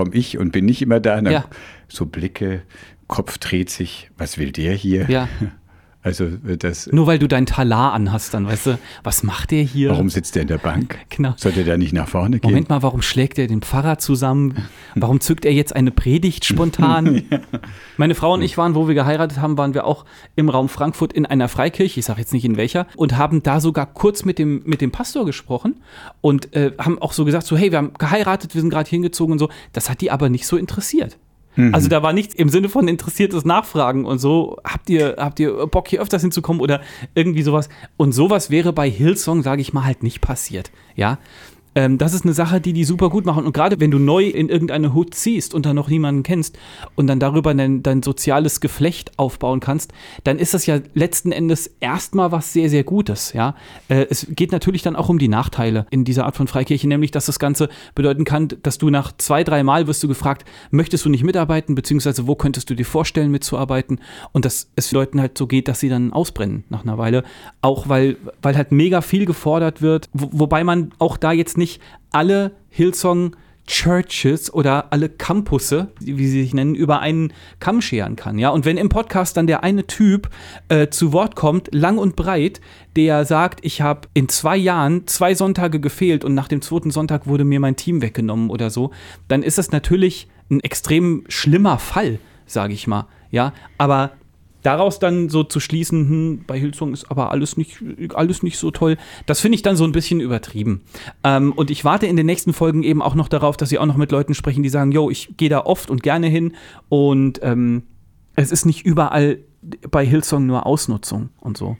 komme komm ich und bin nicht immer da. Ja. So Blicke, Kopf dreht sich, was will der hier? Ja. Also äh, das, Nur weil du dein Talar anhast, dann weißt du, was macht der hier? warum sitzt der in der Bank? Genau. Sollte der nicht nach vorne gehen? Moment mal, warum schlägt er den Pfarrer zusammen? Warum zückt er jetzt eine Predigt spontan? Meine Frau und ich waren, wo wir geheiratet haben, waren wir auch im Raum Frankfurt in einer Freikirche, ich sage jetzt nicht in welcher, und haben da sogar kurz mit dem, mit dem Pastor gesprochen und äh, haben auch so gesagt, so hey, wir haben geheiratet, wir sind gerade hingezogen und so. Das hat die aber nicht so interessiert. Also da war nichts im Sinne von interessiertes Nachfragen und so. Habt ihr, habt ihr Bock hier öfters hinzukommen oder irgendwie sowas? Und sowas wäre bei Hillsong, sage ich mal, halt nicht passiert. Ja. Ähm, das ist eine Sache, die die super gut machen. Und gerade wenn du neu in irgendeine Hut ziehst und da noch niemanden kennst und dann darüber dein, dein soziales Geflecht aufbauen kannst, dann ist das ja letzten Endes erstmal was sehr, sehr Gutes. Ja? Äh, es geht natürlich dann auch um die Nachteile in dieser Art von Freikirche, nämlich, dass das Ganze bedeuten kann, dass du nach zwei, drei Mal wirst du gefragt, möchtest du nicht mitarbeiten, beziehungsweise wo könntest du dir vorstellen, mitzuarbeiten? Und dass es Leuten halt so geht, dass sie dann ausbrennen nach einer Weile. Auch weil, weil halt mega viel gefordert wird, wo, wobei man auch da jetzt nicht alle Hillsong Churches oder alle Campusse, wie sie sich nennen, über einen Kamm scheren kann. Ja, und wenn im Podcast dann der eine Typ äh, zu Wort kommt, lang und breit, der sagt, ich habe in zwei Jahren zwei Sonntage gefehlt und nach dem zweiten Sonntag wurde mir mein Team weggenommen oder so, dann ist das natürlich ein extrem schlimmer Fall, sage ich mal. Ja, aber daraus dann so zu schließen, hm, bei Hillsong ist aber alles nicht, alles nicht so toll, das finde ich dann so ein bisschen übertrieben. Ähm, und ich warte in den nächsten Folgen eben auch noch darauf, dass sie auch noch mit Leuten sprechen, die sagen, yo, ich gehe da oft und gerne hin und ähm, es ist nicht überall bei Hillsong nur Ausnutzung und so.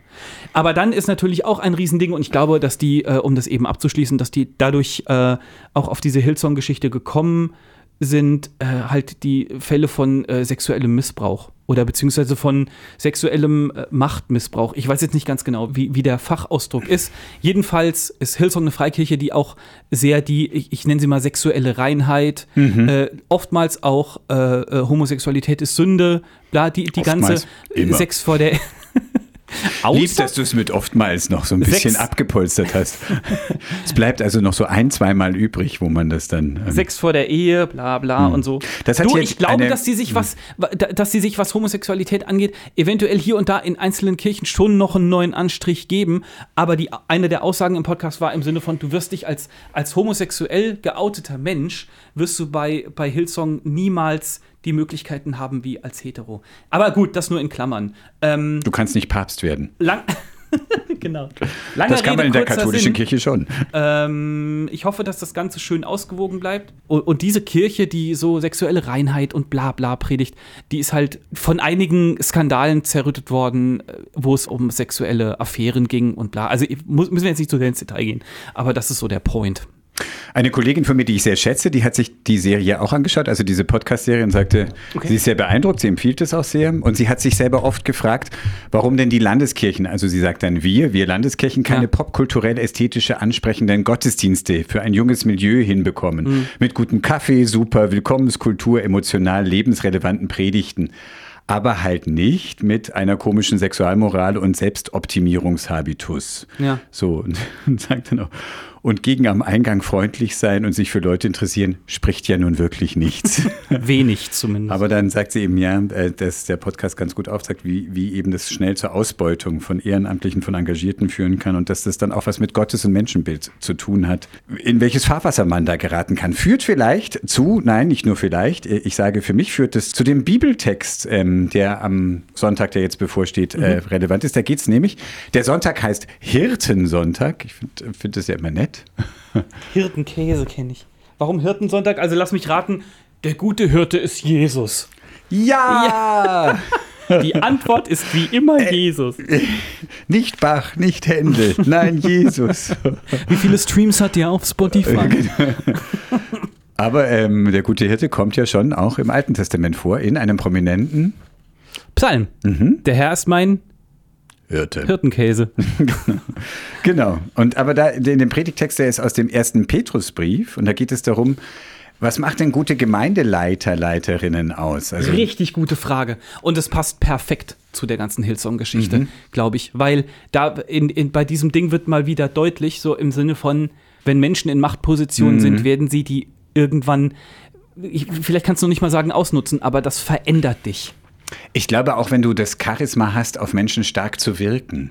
Aber dann ist natürlich auch ein Riesending und ich glaube, dass die, äh, um das eben abzuschließen, dass die dadurch äh, auch auf diese Hillsong-Geschichte gekommen sind, äh, halt die Fälle von äh, sexuellem Missbrauch oder beziehungsweise von sexuellem äh, Machtmissbrauch. Ich weiß jetzt nicht ganz genau, wie, wie der Fachausdruck ist. Jedenfalls ist Hillsong eine Freikirche, die auch sehr die, ich, ich nenne sie mal sexuelle Reinheit, äh, oftmals auch äh, äh, Homosexualität ist Sünde, bla, die, die ganze immer. Sex vor der. Lieb, dass du es mit oftmals noch so ein bisschen Sechs. abgepolstert hast. es bleibt also noch so ein, zweimal übrig, wo man das dann. ähm, Sex vor der Ehe, bla bla und so. Das hat du, ich glaube, dass die sich was, dass die sich was Homosexualität angeht, eventuell hier und da in einzelnen Kirchen schon noch einen neuen Anstrich geben. Aber die, eine der Aussagen im Podcast war im Sinne von, du wirst dich als, als homosexuell geouteter Mensch, wirst du bei, bei Hillsong niemals die Möglichkeiten haben wie als hetero. Aber gut, das nur in Klammern. Ähm, Du kannst nicht Papst werden. lang genau. Langer Das kann man Rede, in der katholischen Sinn. Kirche schon. Ähm, ich hoffe, dass das Ganze schön ausgewogen bleibt. Und, und diese Kirche, die so sexuelle Reinheit und bla bla predigt, die ist halt von einigen Skandalen zerrüttet worden, äh, wo es um sexuelle Affären ging und bla. Also muss, müssen wir jetzt nicht zu sehr ins Detail gehen, aber das ist so der Point. Eine Kollegin von mir, die ich sehr schätze, die hat sich die Serie auch angeschaut, also diese Podcast-Serie, und sagte, Okay. sie ist sehr beeindruckt, sie empfiehlt es auch sehr. Und sie hat sich selber oft gefragt, warum denn die Landeskirchen, also sie sagt dann wir, wir Landeskirchen, keine Ja. popkulturell ästhetische, ansprechenden Gottesdienste für ein junges Milieu hinbekommen. Mhm. Mit gutem Kaffee, super Willkommenskultur, emotional lebensrelevanten Predigten. Aber halt nicht mit einer komischen Sexualmoral und Selbstoptimierungshabitus. Ja. So, und, und sagt dann auch, und gegen am Eingang freundlich sein und sich für Leute interessieren, spricht ja nun wirklich nichts. Wenig zumindest. Aber dann sagt sie eben, ja, äh, dass der Podcast ganz gut aufzeigt, wie, wie eben das schnell zur Ausbeutung von Ehrenamtlichen, von Engagierten führen kann und dass das dann auch was mit Gottes- und Menschenbild zu tun hat. In welches Fahrwasser man da geraten kann. Führt vielleicht zu, nein, nicht nur vielleicht, äh, ich sage, für mich führt es zu dem Bibeltext, ähm, der am Sonntag, der jetzt bevorsteht, äh, relevant ist. Da geht es nämlich, der Sonntag heißt Hirtensonntag. Ich finde find das ja immer nett. Hirtenkäse kenne ich. Warum Hirtensonntag? Also lass mich raten, der gute Hirte ist Jesus. Ja! Die Antwort ist wie immer Jesus. Nicht Bach, nicht Händel, nein, Jesus. Wie viele Streams hat der auf Spotify? Aber ähm, der gute Hirte kommt ja schon auch im Alten Testament vor, in einem prominenten Psalm. Der Herr ist mein Hirte. Hirtenkäse. Genau. Und aber da in dem Predigtext, der ist aus dem ersten Petrusbrief und da geht es darum, was macht denn gute Gemeindeleiter, Leiterinnen aus? Also Richtig gute Frage. Und es passt perfekt zu der ganzen Hillsong-Geschichte, glaube ich. Weil da in, in, bei diesem Ding wird mal wieder deutlich, so im Sinne von, wenn Menschen in Machtpositionen sind, werden sie die irgendwann, ich, vielleicht kannst du noch nicht mal sagen ausnutzen, aber das verändert dich. Ich glaube auch, wenn du das Charisma hast, auf Menschen stark zu wirken.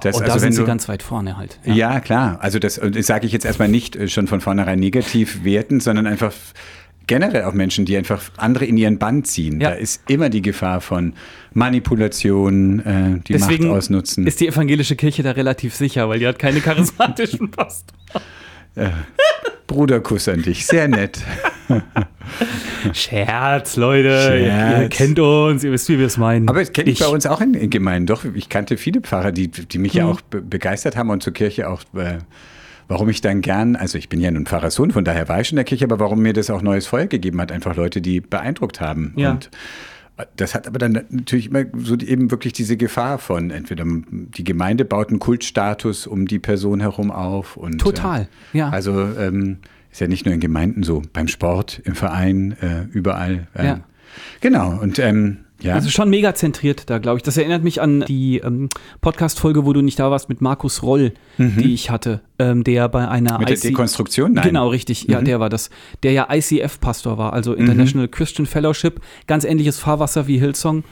das, Und da also sind wenn sie du, ganz weit vorne halt. Ja, klar. Also das, das sage ich jetzt erstmal nicht äh, schon von vornherein negativ werten, sondern einfach generell auch Menschen, die einfach andere in ihren Bann ziehen. Ja. Da ist immer die Gefahr von Manipulation, äh, die Deswegen Macht ausnutzen. ist die evangelische Kirche da relativ sicher, weil die hat keine charismatischen Pastoren. Bruderkuss an dich, sehr nett. Scherz, Leute. Ihr, ihr Scherz. kennt uns, ihr wisst, wie wir es meinen. Aber das kenne ich, bei uns auch in, in Gemeinden. Doch, ich kannte viele Pfarrer, die, die mich Mhm. ja auch be begeistert haben und zur Kirche auch. Äh, Warum ich dann gern, also ich bin ja nun Pfarrerssohn, von daher war ich schon in der Kirche, aber warum mir das auch neues Feuer gegeben hat, einfach Leute, die beeindruckt haben. Ja. Und das hat aber dann natürlich immer so eben wirklich diese Gefahr von, entweder die Gemeinde baut einen Kultstatus um die Person herum auf. Und, Total, äh, ja. Also ähm, ist ja nicht nur in Gemeinden so, beim Sport, im Verein, äh, überall. Ähm, Ja. Genau, und ähm, Ja. Also schon mega zentriert da, glaube ich. Das erinnert mich an die ähm, Podcast-Folge, wo du nicht da warst mit Markus Roll, die ich hatte, ähm, der bei einer Mhm. Mit der IC Dekonstruktion? Nein. Genau, richtig. Ja, der war das. Der ja ICF-Pastor war, also International Christian Fellowship. Ganz ähnliches Fahrwasser wie Hillsong.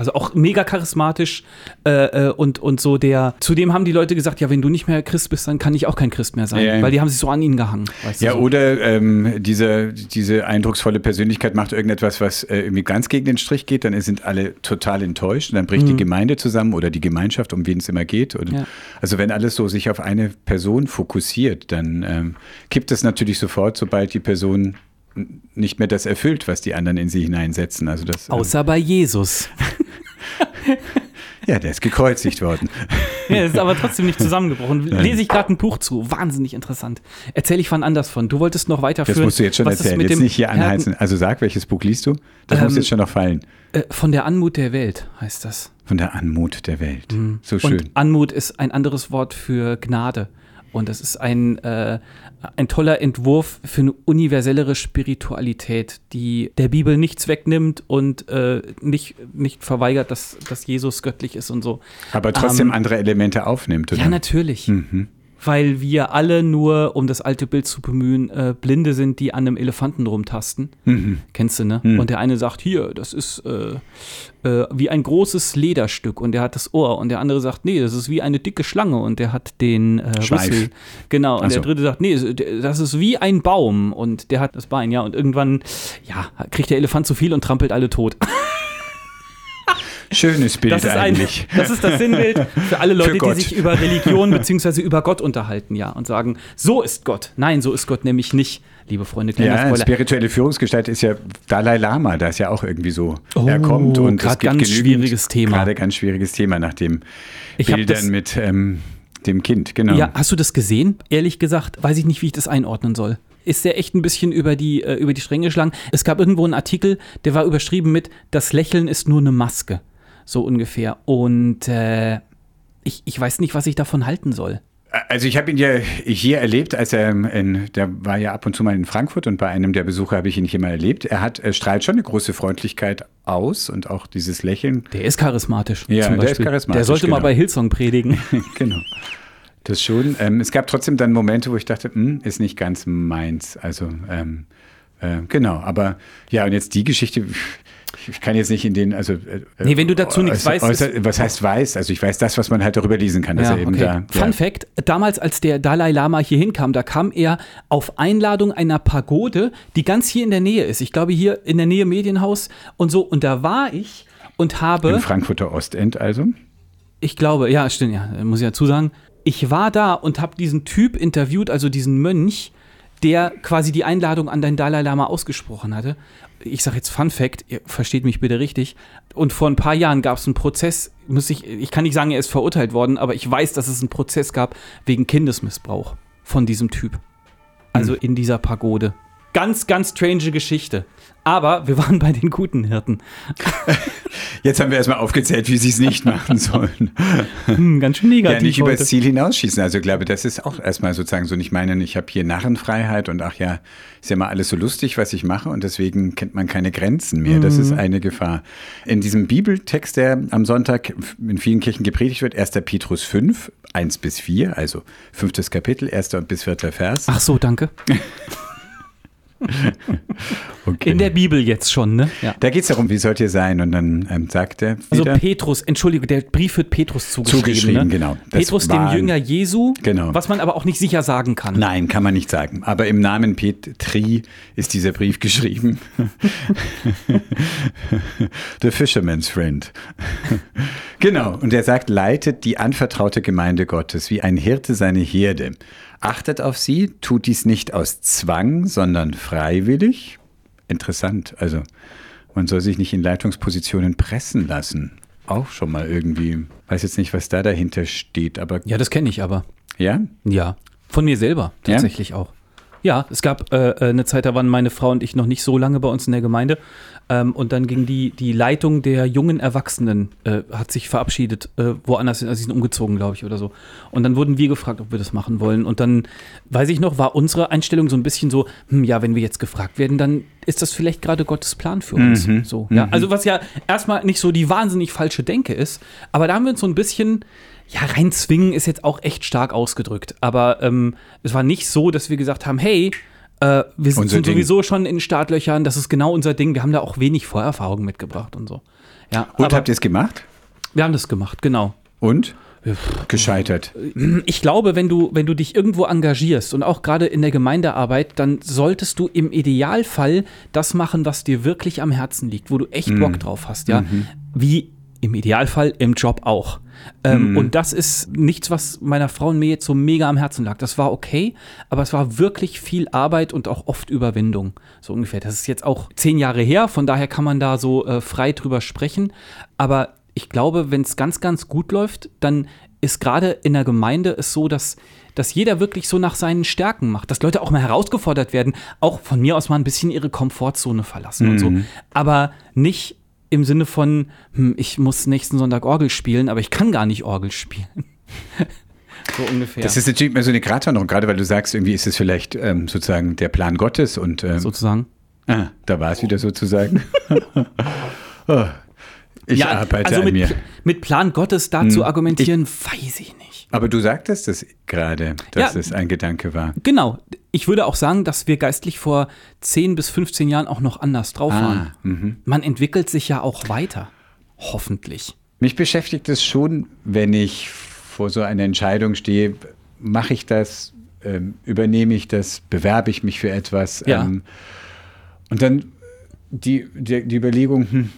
Also auch mega charismatisch äh, äh, und, und so der. Zudem haben die Leute gesagt, ja, wenn du nicht mehr Christ bist, dann kann ich auch kein Christ mehr sein. Ja, ja. Weil die haben sich so an ihn gehangen. Weißt Ja, du, so. oder ähm, diese, diese eindrucksvolle Persönlichkeit macht irgendetwas, was äh, irgendwie ganz gegen den Strich geht, dann sind alle total enttäuscht und dann bricht die Gemeinde zusammen oder die Gemeinschaft, um wen es immer geht. Mhm. Ja. Also wenn alles so sich auf eine Person fokussiert, dann ähm, kippt es natürlich sofort, sobald die Person nicht mehr das erfüllt, was die anderen in sie hineinsetzen. Also das, ähm, Außer bei Jesus. ja, der ist gekreuzigt worden. Ja, ist aber trotzdem nicht zusammengebrochen. Lese ich gerade ein Buch zu. Wahnsinnig interessant. Erzähle ich wann anders von. Du wolltest noch weiterführen. Das musst du jetzt schon erzählen, jetzt nicht hier anheizen. Also sag, welches Buch liest du? Das muss Ähm, jetzt schon noch fallen. Äh, von der Anmut der Welt heißt das. Von der Anmut der Welt. So schön. Mhm. Und Anmut ist ein anderes Wort für Gnade. Und das ist ein, äh, ein toller Entwurf für eine universellere Spiritualität, die der Bibel nichts wegnimmt und äh, nicht, nicht verweigert, dass, dass Jesus göttlich ist und so. Aber trotzdem Ähm, andere Elemente aufnimmt, oder? Ja, natürlich. Mhm. Weil wir alle nur, um das alte Bild zu bemühen, äh, Blinde sind, die an einem Elefanten rumtasten. Mhm. Kennst du, ne? Und der eine sagt, hier, das ist äh, äh, wie ein großes Lederstück und der hat das Ohr. Und der andere sagt, nee, das ist wie eine dicke Schlange und der hat den äh, Schweif. Rüssel. Genau. Und so. der dritte sagt, nee, das ist wie ein Baum und der hat das Bein, ja. Und irgendwann, ja, kriegt der Elefant zu viel und trampelt alle tot. Schönes Bild Das ist, ein, eigentlich. das ist das Sinnbild für alle Leute, die Gott. sich über Religion bzw. über Gott unterhalten, ja, und sagen, so ist Gott. Nein, so ist Gott nämlich nicht, liebe Freunde. Ja, Spoiler. spirituelle Führungsgestalt ist ja Dalai Lama, da ist ja auch irgendwie so. Oh, er kommt und gibt ganz schwieriges Thema. Gerade ganz schwieriges Thema nach dem Bildern mit ähm, dem Kind, genau. Ja, hast du das gesehen? Ehrlich gesagt, weiß ich nicht, wie ich das einordnen soll. Ist der echt ein bisschen über die, äh, über die Stränge geschlagen? Es gab irgendwo einen Artikel, der war überschrieben mit Das Lächeln ist nur eine Maske. So ungefähr. Und äh, ich, ich weiß nicht, was ich davon halten soll. Also ich habe ihn ja hier erlebt, als er in, der war ja ab und zu mal in Frankfurt und bei einem der Besucher habe ich ihn hier mal erlebt. Er hat, er strahlt schon eine große Freundlichkeit aus und auch dieses Lächeln. Der ist charismatisch. Ja, der ist charismatisch, Der sollte mal genau. bei Hillsong predigen. genau. Das schon. Ähm, es gab trotzdem dann Momente, wo ich dachte, hm, ist nicht ganz meins. Also ähm, äh, genau. Aber ja, und jetzt die Geschichte. Ich kann jetzt nicht in den, also. Äh, Nee, wenn du dazu nichts weißt, was heißt weiß? Also ich weiß das, was man halt darüber lesen kann. dass Ja, er eben okay. da, Fun ja. Fact: Damals, als der Dalai Lama hier hinkam, da kam er auf Einladung einer Pagode, die ganz hier in der Nähe ist. Ich glaube, hier in der Nähe Medienhaus und so. Und da war ich und habe. Im Frankfurter Ostend also. Ich glaube, ja, stimmt, ja, muss ich dazu sagen. Ich war da und habe diesen Typ interviewt, also diesen Mönch, der quasi die Einladung an den Dalai Lama ausgesprochen hatte. Ich sage jetzt Fun Fact, ihr versteht mich bitte richtig. Und vor ein paar Jahren gab es einen Prozess, muss ich, ich kann nicht sagen, er ist verurteilt worden, aber ich weiß, dass es einen Prozess gab wegen Kindesmissbrauch von diesem Typ. Also in dieser Pagode. Ganz, ganz strange Geschichte. Aber wir waren bei den guten Hirten. Jetzt haben wir erstmal aufgezählt, wie sie es nicht machen sollen. Hm, ganz schön negativ. Ja, nicht heute. übers Ziel hinausschießen. Also ich glaube, das ist auch erstmal sozusagen so, ich meine, ich habe hier Narrenfreiheit und ach ja, ist ja mal alles so lustig, was ich mache und deswegen kennt man keine Grenzen mehr. Das Mhm. ist eine Gefahr. In diesem Bibeltext, der am Sonntag in vielen Kirchen gepredigt wird, 1. Petrus 5, 1 bis 4, also fünftes Kapitel, 1. bis 4. Vers. Ach so, danke. okay. In der Bibel jetzt schon, ne? Ja. da geht es darum, wie sollt ihr sein? Und dann ähm, sagt er Also wieder, Petrus, Entschuldige, der Brief wird Petrus zugeschrieben. Zugeschrieben, ne? genau. Das Petrus, dem Jünger Jesu, Genau. was man aber auch nicht sicher sagen kann. Nein, kann man nicht sagen. Aber im Namen Petri ist dieser Brief geschrieben. The Fisherman's Friend. genau. Und er sagt, leitet die anvertraute Gemeinde Gottes wie ein Hirte seine Herde. Achtet auf sie, tut dies nicht aus Zwang, sondern freiwillig. Interessant. Also, man soll sich nicht in Leitungspositionen pressen lassen. Auch schon mal irgendwie. Weiß jetzt nicht, was da dahinter steht, aber Ja, das kenne ich aber. ja. Ja. Von mir selber Ja? tatsächlich auch. Ja, es gab äh, äh, eine Zeit, da waren meine Frau und ich noch nicht so lange bei uns in der Gemeinde. Ähm, und dann ging die, die Leitung der jungen Erwachsenen, äh, hat sich verabschiedet, äh, woanders, also sie sind umgezogen, glaube ich, oder so. Und dann wurden wir gefragt, ob wir das machen wollen. Und dann, weiß ich noch, war unsere Einstellung so ein bisschen so, hm, ja, wenn wir jetzt gefragt werden, dann ist das vielleicht gerade Gottes Plan für uns. Mhm. So, ja. Also was ja erstmal nicht so die wahnsinnig falsche Denke ist, aber da haben wir uns so ein bisschen ja, reinzwingen ist jetzt auch echt stark ausgedrückt. Aber ähm, es war nicht so, dass wir gesagt haben, hey, äh, wir sind Unser Ding. sowieso schon in Startlöchern, das ist genau unser Ding. Wir haben da auch wenig Vorerfahrung mitgebracht und so. Ja, Und habt ihr es gemacht? wir haben das gemacht, genau. Und? Gescheitert. Ich glaube, wenn du, wenn du dich irgendwo engagierst und auch gerade in der Gemeindearbeit, dann solltest du im Idealfall das machen, was dir wirklich am Herzen liegt, wo du echt Bock drauf hast, ja. Wie im Idealfall im Job auch. Ähm, Und das ist nichts, was meiner Frau und mir jetzt so mega am Herzen lag. Das war okay, aber es war wirklich viel Arbeit und auch oft Überwindung. So ungefähr. Das ist jetzt auch zehn Jahre her, von daher kann man da so äh, frei drüber sprechen. Aber ich glaube, wenn es ganz, ganz gut läuft, dann ist gerade in der Gemeinde es so, dass, dass jeder wirklich so nach seinen Stärken macht, dass Leute auch mal herausgefordert werden, auch von mir aus mal ein bisschen ihre Komfortzone verlassen und so. Aber nicht im Sinne von, hm, ich muss nächsten Sonntag Orgel spielen, aber ich kann gar nicht Orgel spielen. so ungefähr. Das ist natürlich immer so eine Gratwanderung, gerade weil du sagst, irgendwie ist es vielleicht ähm, sozusagen der Plan Gottes und ähm, sozusagen. ah, da war es wieder sozusagen. oh, ich arbeite also an mit, mir. Hm. Pl- mit Plan Gottes da zu argumentieren, weiß ich nicht. Aber du sagtest es gerade, dass Ja. es ein Gedanke war. Genau. Ich würde auch sagen, dass wir geistlich vor 10 bis 15 Jahren auch noch anders drauf Ah, waren. Man entwickelt sich ja auch weiter. Hoffentlich. Mich beschäftigt es schon, wenn ich vor so einer Entscheidung stehe, mache ich das, ähm, übernehme ich das, bewerbe ich mich für etwas. Ja. Ähm, und dann die, die, die Überlegung, hm,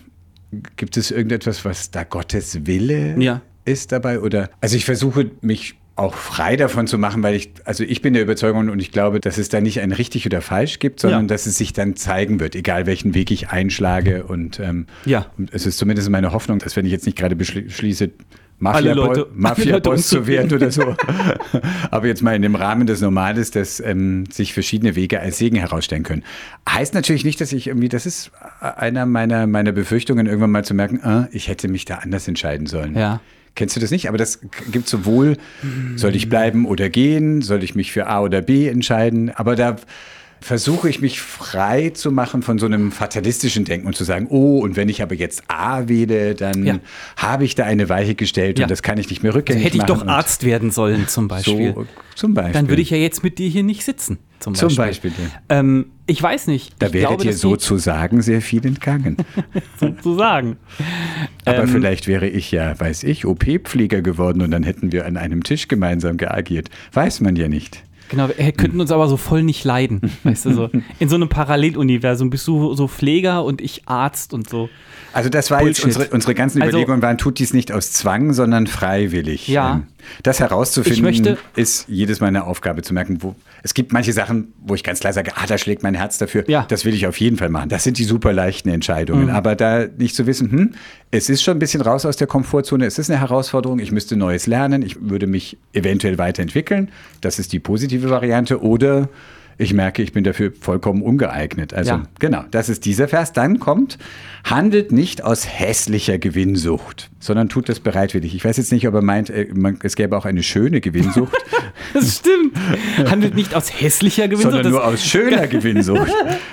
gibt es irgendetwas, was da Gottes Wille Ja. Ist dabei? Oder also ich versuche mich auch frei davon zu machen, weil ich, also ich bin der Überzeugung und ich glaube, dass es da nicht ein richtig oder falsch gibt, sondern Ja. dass es sich dann zeigen wird, egal welchen Weg ich einschlage. Und, ähm, Ja. und es ist zumindest meine Hoffnung, dass wenn ich jetzt nicht gerade beschli- beschließe, Mafia-Boss Mafia zu werden oder so. Aber jetzt mal in dem Rahmen des Normales, dass ähm, sich verschiedene Wege als Segen herausstellen können. Heißt natürlich nicht, dass ich irgendwie, das ist einer meiner, meiner Befürchtungen, irgendwann mal zu merken, ah, ich hätte mich da anders entscheiden sollen. Ja. Kennst du das nicht? Aber das gibt sowohl, soll ich bleiben oder gehen, soll ich mich für A oder B entscheiden, aber da versuche ich mich frei zu machen von so einem fatalistischen Denken und zu sagen, oh, und wenn ich aber jetzt A wähle, dann Ja. habe ich da eine Weiche gestellt Ja. und das kann ich nicht mehr rückgängig Hätte ich machen. doch Arzt werden sollen, zum Beispiel. So, zum Beispiel. Dann würde ich ja jetzt mit dir hier nicht sitzen. Zum Beispiel. Zum Beispiel. Ähm, ich weiß nicht. Da ich wäre glaube, dir sozusagen sehr viel entgangen. sozusagen. Aber Ähm, vielleicht wäre ich ja, weiß ich, OP-Pfleger geworden und dann hätten wir an einem Tisch gemeinsam geagiert. Weiß man ja nicht. Genau, wir könnten uns aber so voll nicht leiden. Weißt du, so. In so einem Paralleluniversum bist du so Pfleger und ich Arzt und so. Also das war jetzt Bullshit. unsere, unsere ganzen Also- Überlegungen waren, tut dies nicht aus Zwang, sondern freiwillig. Ja. Das herauszufinden, ist jedes Mal eine Aufgabe zu merken, wo es gibt manche Sachen, wo ich ganz klar sage, ah, da schlägt mein Herz dafür. Ja. Das will ich auf jeden Fall machen. Das sind die super leichten Entscheidungen. Mhm. Aber da nicht zu wissen, hm, es ist schon ein bisschen raus aus der Komfortzone, es ist eine Herausforderung, ich müsste Neues lernen, ich würde mich eventuell weiterentwickeln. Das ist die positive Variante. Oder ich merke, ich bin dafür vollkommen ungeeignet. Also Ja. Genau, das ist dieser Vers. Dann kommt, handelt nicht aus hässlicher Gewinnsucht, sondern tut das bereitwillig. Ich weiß jetzt nicht, ob er meint, äh, es gäbe auch eine schöne Gewinnsucht, Das stimmt. Handelt nicht aus hässlicher Gewinnsucht. sondern nur aus schöner Gewinnsucht.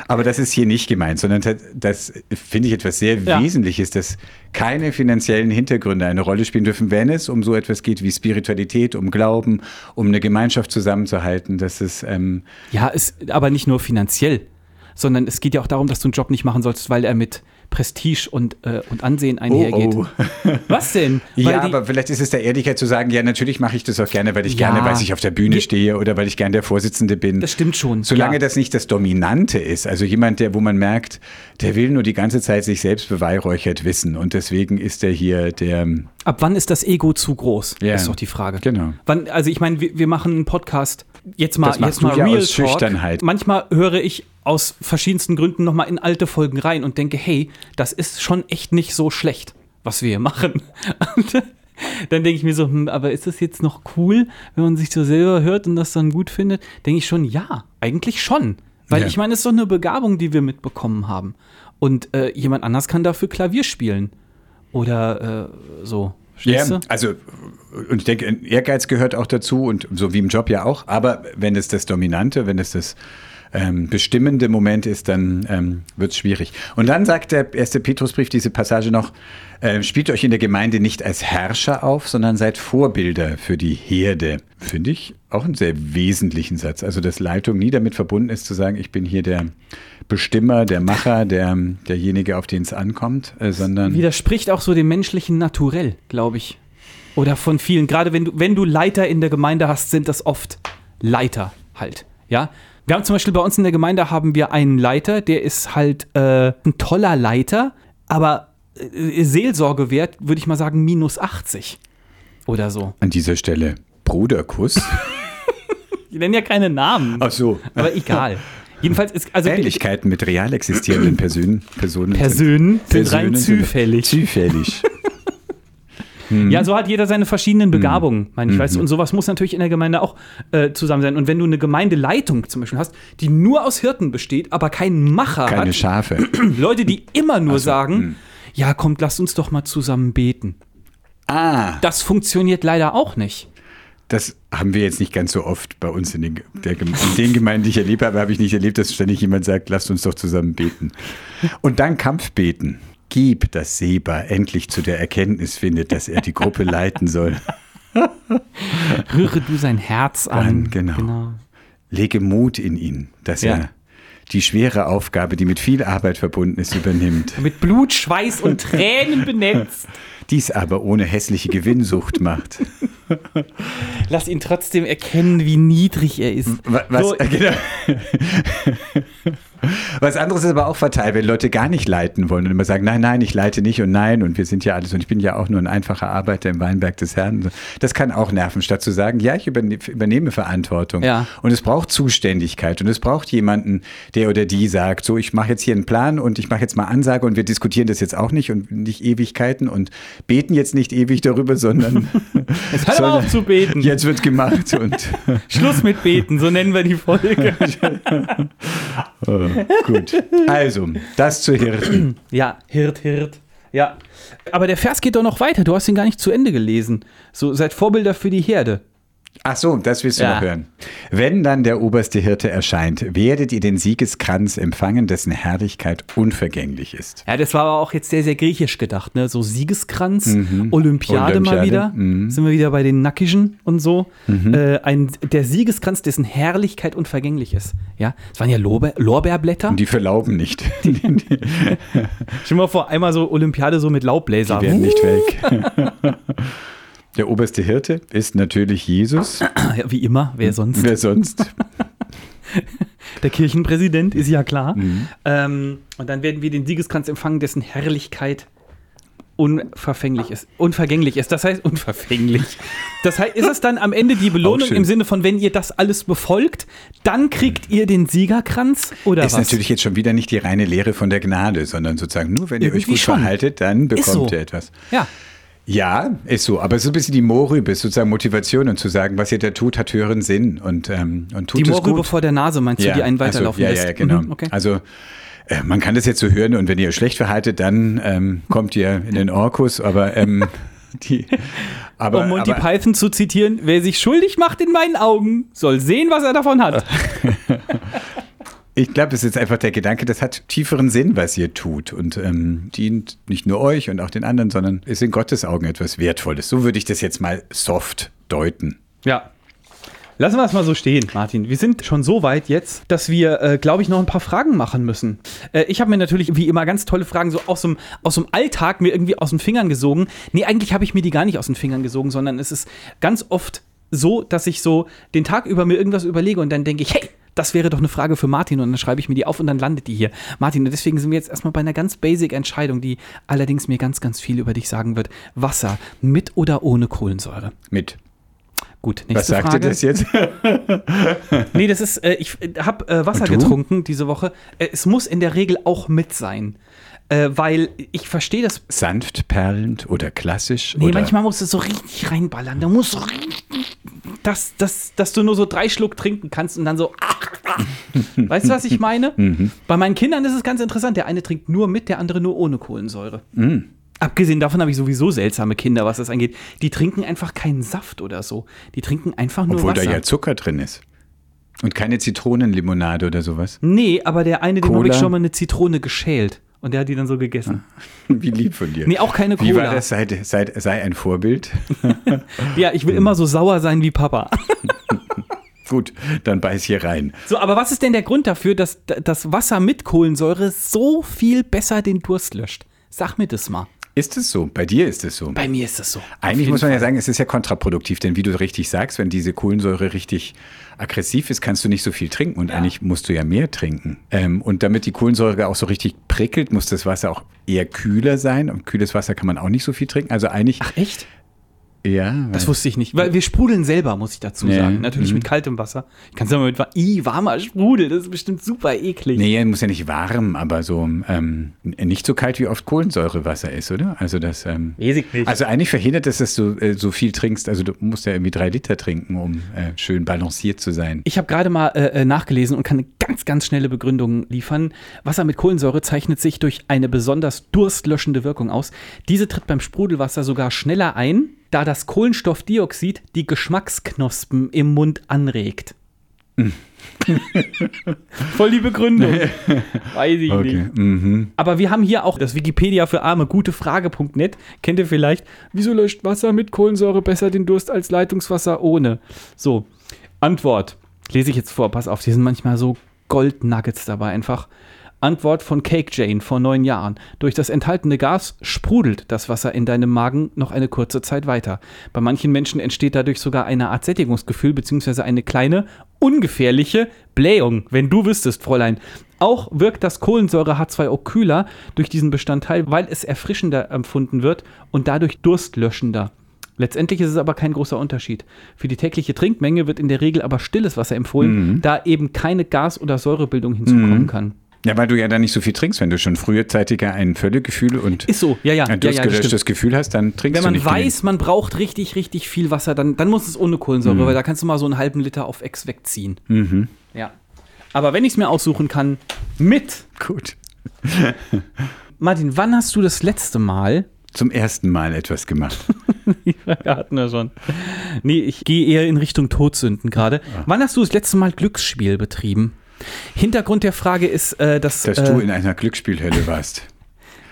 Aber das ist hier nicht gemeint, sondern das, das finde ich etwas sehr Ja. Wesentliches, dass keine finanziellen Hintergründe eine Rolle spielen dürfen, wenn es um so etwas geht wie Spiritualität, um Glauben, um eine Gemeinschaft zusammenzuhalten. Das ist ähm, Ja, ist aber nicht nur finanziell, sondern es geht ja auch darum, dass du einen Job nicht machen sollst, weil er mit Prestige und, äh, und Ansehen einhergeht. oh. Was denn? Weil Ja, aber vielleicht ist es der Ehrlichkeit zu sagen, ja, natürlich mache ich das auch gerne, weil ich Ja. gerne, weil ich auf der Bühne stehe oder weil ich gerne der Vorsitzende bin. Das stimmt schon, Solange ja. das nicht das Dominante ist, also jemand, der, wo man merkt, der will nur die ganze Zeit sich selbst beweihräuchert wissen und deswegen ist er hier der, Ab wann ist das Ego zu groß? Ja. Ist doch die Frage. Genau. Wann, also ich meine, wir, wir machen einen Podcast. Jetzt mal, Das jetzt mal du ja Real aus Talk. Schüchternheit. Manchmal höre ich aus verschiedensten Gründen nochmal in alte Folgen rein und denke, hey, das ist schon echt nicht so schlecht, was wir hier machen. Und dann denke ich mir so, hm, aber ist das jetzt noch cool, wenn man sich so selber hört und das dann gut findet? Denke ich schon, ja, eigentlich schon. Weil Ja. ich meine, es ist doch eine Begabung, die wir mitbekommen haben. Und äh, jemand anders kann dafür Klavier spielen. Oder äh, so. Ja, du? also, und ich denke, Ehrgeiz gehört auch dazu und so wie im Job ja auch. Aber wenn es das Dominante, wenn es das ähm, bestimmende Moment ist, dann ähm, wird es schwierig. Und dann sagt der erste Petrusbrief diese Passage noch, äh, spielt euch in der Gemeinde nicht als Herrscher auf, sondern seid Vorbilder für die Herde. Finde ich auch einen sehr wesentlichen Satz. Also, dass Leitung nie damit verbunden ist, zu sagen, ich bin hier der Bestimmer, der Macher, der, derjenige, auf den es ankommt, äh, sondern Widerspricht auch so dem menschlichen Naturell, glaube ich. Oder von vielen. Gerade wenn du, wenn du Leiter in der Gemeinde hast, sind das oft Leiter halt. Ja. Wir haben zum Beispiel bei uns in der Gemeinde haben wir einen Leiter, der ist halt äh, ein toller Leiter, aber äh, Seelsorgewert, würde ich mal sagen, minus 80 oder so. an dieser Stelle Bruderkuss. Ich nenne ja keine Namen, Ach so. aber egal. Jedenfalls ist also Ähnlichkeiten mit real existierenden Personen, Personen Personen sind rein Personen zufällig. Zufällig. Ja, so hat jeder seine verschiedenen Begabungen, meine ich, Mhm. weißt du? Und sowas muss natürlich in der Gemeinde auch äh, zusammen sein. Und wenn du eine Gemeindeleitung zum Beispiel hast, die nur aus Hirten besteht, aber keinen Macher Keine hat, Schafe. Leute, die immer nur so, sagen, hm. ja, kommt, lasst uns doch mal zusammen beten. Ah, Das funktioniert leider auch nicht. das haben wir jetzt nicht ganz so oft bei uns in den, der, in den Gemeinden, die ich erlebt habe, habe ich nicht erlebt, dass ständig jemand sagt, lasst uns doch zusammen beten. Und dann Kampfbeten. Gib, dass Seba endlich zu der Erkenntnis findet, dass er die Gruppe leiten soll. Rühre du sein Herz an. Dann, genau. Lege Mut in ihn, dass Ja. er die schwere Aufgabe, die mit viel Arbeit verbunden ist, übernimmt. Mit Blut, Schweiß und Tränen benetzt. Dies aber ohne hässliche Gewinnsucht macht. Lass ihn trotzdem erkennen, wie niedrig er ist. Wa- Was, So, äh, genau. Was anderes ist aber auch fatal, wenn Leute gar nicht leiten wollen und immer sagen, nein, nein, ich leite nicht und nein und wir sind ja alles und ich bin ja auch nur ein einfacher Arbeiter im Weinberg des Herrn. Das kann auch nerven, statt zu sagen, ja, ich überne übernehme Verantwortung. Ja. Und es braucht Zuständigkeit und es braucht jemanden, der oder die sagt, so, ich mache jetzt hier einen Plan und ich mache jetzt mal Ansage und wir diskutieren das jetzt auch nicht und nicht Ewigkeiten und beten jetzt nicht ewig darüber, sondern hör mal auf zu beten. jetzt wird gemacht und Schluss mit Beten, so nennen wir die Folge. Gut. Also, das zu Hirten. Ja, Hirt, Hirt. Ja. Aber der Vers geht doch noch weiter. Du hast ihn gar nicht zu Ende gelesen. So, seid Vorbilder für die Herde. Ach so, das willst du Ja. noch hören. Wenn dann der oberste Hirte erscheint, werdet ihr den Siegeskranz empfangen, dessen Herrlichkeit unvergänglich ist. Ja, das war aber auch jetzt sehr, sehr griechisch gedacht, ne? So Siegeskranz, Olympiade, mal Olympiade, wieder. mhm. Sind wir wieder bei den Nackischen und so. Äh, ein, der Siegeskranz, dessen Herrlichkeit unvergänglich ist. Ja, es waren ja Lorbeer, Lorbeerblätter. Und die verlauben nicht. Die, die, die Stell dir mal vor, einmal so Olympiade so mit Laubbläser. werden nicht weg. Der oberste Hirte ist natürlich Jesus. Ja, wie immer, wer sonst? Wer sonst? Der Kirchenpräsident, ist ja klar. Mhm. Ähm, und dann werden wir den Siegeskranz empfangen, dessen Herrlichkeit unverfänglich ist. Unvergänglich ist. Das heißt, unverfänglich. Das heißt, ist es dann am Ende die Belohnung im Sinne von, wenn ihr das alles befolgt, dann kriegt ihr den Siegerkranz? Oder Ist was? natürlich jetzt schon wieder nicht die reine Lehre von der Gnade, sondern sozusagen nur, wenn ihr euch Irgendwie gut schon. verhaltet, dann bekommt so. ihr etwas. Ja. Ja, ist so. Aber so ein bisschen die Mohrrübe ist sozusagen Motivation und zu sagen, was ihr da tut, hat höheren Sinn und, ähm, und tut Die es Mohrrübe gut. vor der Nase, meinst du, die einen also, weiterlaufen ja, lässt? Ja, genau. Mhm, okay. Also äh, man kann das jetzt so hören und wenn ihr schlecht verhaltet, dann ähm, kommt ihr in den Orkus, aber ähm, die aber, um Monty aber, Python zu zitieren, wer sich schuldig macht in meinen Augen, soll sehen, was er davon hat. ich glaube, es ist einfach der Gedanke, das hat tieferen Sinn, was ihr tut und ähm, dient nicht nur euch und auch den anderen, sondern ist in Gottes Augen etwas Wertvolles. So würde ich das jetzt mal soft deuten. Ja. Lassen wir es mal so stehen, Martin. Wir sind schon so weit jetzt, dass wir, äh, glaube ich, noch ein paar Fragen machen müssen. Äh, ich habe mir natürlich wie immer ganz tolle Fragen so aus dem, aus dem Alltag mir irgendwie aus den Fingern gesogen. Nee, eigentlich habe ich mir die gar nicht aus den Fingern gesogen, sondern es ist ganz oft so, dass ich so den Tag über mir irgendwas überlege und dann denke ich, hey, das wäre doch eine Frage für Martin und dann schreibe ich mir die auf und dann landet die hier. Martin, und deswegen sind wir jetzt erstmal bei einer ganz basic Entscheidung, die allerdings mir ganz, ganz viel über dich sagen wird. Wasser mit oder ohne Kohlensäure? Mit. Gut, Was nächste sagt Frage. ihr das jetzt? Nee, das ist, äh, ich habe äh, Wasser getrunken diese Woche. Äh, es muss in der Regel auch mit sein. Äh, weil ich verstehe das. Sanft perlend oder klassisch? Nee, oder? manchmal musst du so richtig reinballern. Da musst du richtig, dass, dass, dass du nur so drei Schluck trinken kannst und dann so. weißt du, was ich meine? Mhm. Bei meinen Kindern ist es ganz interessant. Der eine trinkt nur mit, der andere nur ohne Kohlensäure. Mhm. Abgesehen davon habe ich sowieso seltsame Kinder, was das angeht. Die trinken einfach keinen Saft oder so. Die trinken einfach nur Obwohl Wasser. da ja Zucker drin ist. Und keine Zitronenlimonade oder sowas. nee, aber der eine, dem habe ich schon mal eine Zitrone geschält. Und der hat die dann so gegessen. Wie lieb von dir. Nee, auch keine Cola. Wie war das? Sei, sei, sei ein Vorbild. Ja, ich will immer so sauer sein wie Papa. Gut, dann beiß hier rein. So, aber was ist denn der Grund dafür, dass das Wasser mit Kohlensäure so viel besser den Durst löscht? Sag mir das mal. Ist es so? Bei dir ist es so. Bei mir ist das so. Eigentlich muss man ja sagen, es ist ja kontraproduktiv, denn wie du richtig sagst, wenn diese Kohlensäure richtig aggressiv ist, kannst du nicht so viel trinken und eigentlich musst du ja mehr trinken. Ähm, und damit die Kohlensäure auch so richtig prickelt, muss das Wasser auch eher kühler sein und kühles Wasser kann man auch nicht so viel trinken. Also eigentlich, Ach, echt? Ja, Das wusste ich nicht. Weil wir sprudeln selber, muss ich dazu Ja. sagen. Natürlich mit kaltem Wasser. Ich kann sagen, mit wa- Ih, warmer Sprudel, das ist bestimmt super eklig. Nee, muss ja nicht warm, aber so ähm, nicht so kalt wie oft Kohlensäurewasser ist, oder? Also das. Ähm, ich nicht. Also eigentlich verhindert es, dass du äh, so viel trinkst. Also du musst ja irgendwie drei Liter trinken, um äh, schön balanciert zu sein. Ich habe gerade mal äh, äh, nachgelesen und kann ganz, ganz schnelle Begründung liefern. Wasser mit Kohlensäure zeichnet sich durch eine besonders durstlöschende Wirkung aus. Diese tritt beim Sprudelwasser sogar schneller ein, da das Kohlenstoffdioxid die Geschmacksknospen im Mund anregt. Voll die Begründung. Weiß ich nicht. Okay. Mhm. Aber wir haben hier auch das Wikipedia für Arme, gutefrage.net. Kennt ihr vielleicht? Wieso löscht Wasser mit Kohlensäure besser den Durst als Leitungswasser ohne? So, Antwort. Lese ich jetzt vor, pass auf, die sind manchmal so Goldnuggets dabei einfach. Antwort von Cake Jane vor neun Jahren. Durch das enthaltene Gas sprudelt das Wasser in deinem Magen noch eine kurze Zeit weiter. Bei manchen Menschen entsteht dadurch sogar eine Art Sättigungsgefühl beziehungsweise eine kleine, ungefährliche Blähung, wenn du wüsstest, Fräulein. Auch wirkt das Kohlensäure H2O kühler durch diesen Bestandteil, weil es erfrischender empfunden wird und dadurch durstlöschender. Letztendlich ist es aber kein großer Unterschied. Für die tägliche Trinkmenge wird in der Regel aber stilles Wasser empfohlen, da eben keine Gas- oder Säurebildung hinzukommen kann. Ja, weil du ja dann nicht so viel trinkst. Wenn du schon frühzeitiger ein Völlegefühl und Ist so, ja, ja. ein ja, ja das durstgelöschtes stimmt. Gefühl hast, dann trinkst Wenn du man nicht weiß, man braucht richtig, richtig viel Wasser, dann, dann muss es ohne Kohlensäure, weil da kannst du mal so einen halben Liter auf Ex wegziehen. Ja. Aber wenn ich es mir aussuchen kann, mit. genügend. Gut. Martin, wann hast du das letzte Mal Zum ersten Mal etwas gemacht. Frage hatten wir schon. Nee, ich gehe eher in Richtung Todsünden gerade. Wann hast du das letzte Mal Glücksspiel betrieben? Hintergrund der Frage ist, äh, dass, Dass äh, du in einer Glücksspielhölle warst.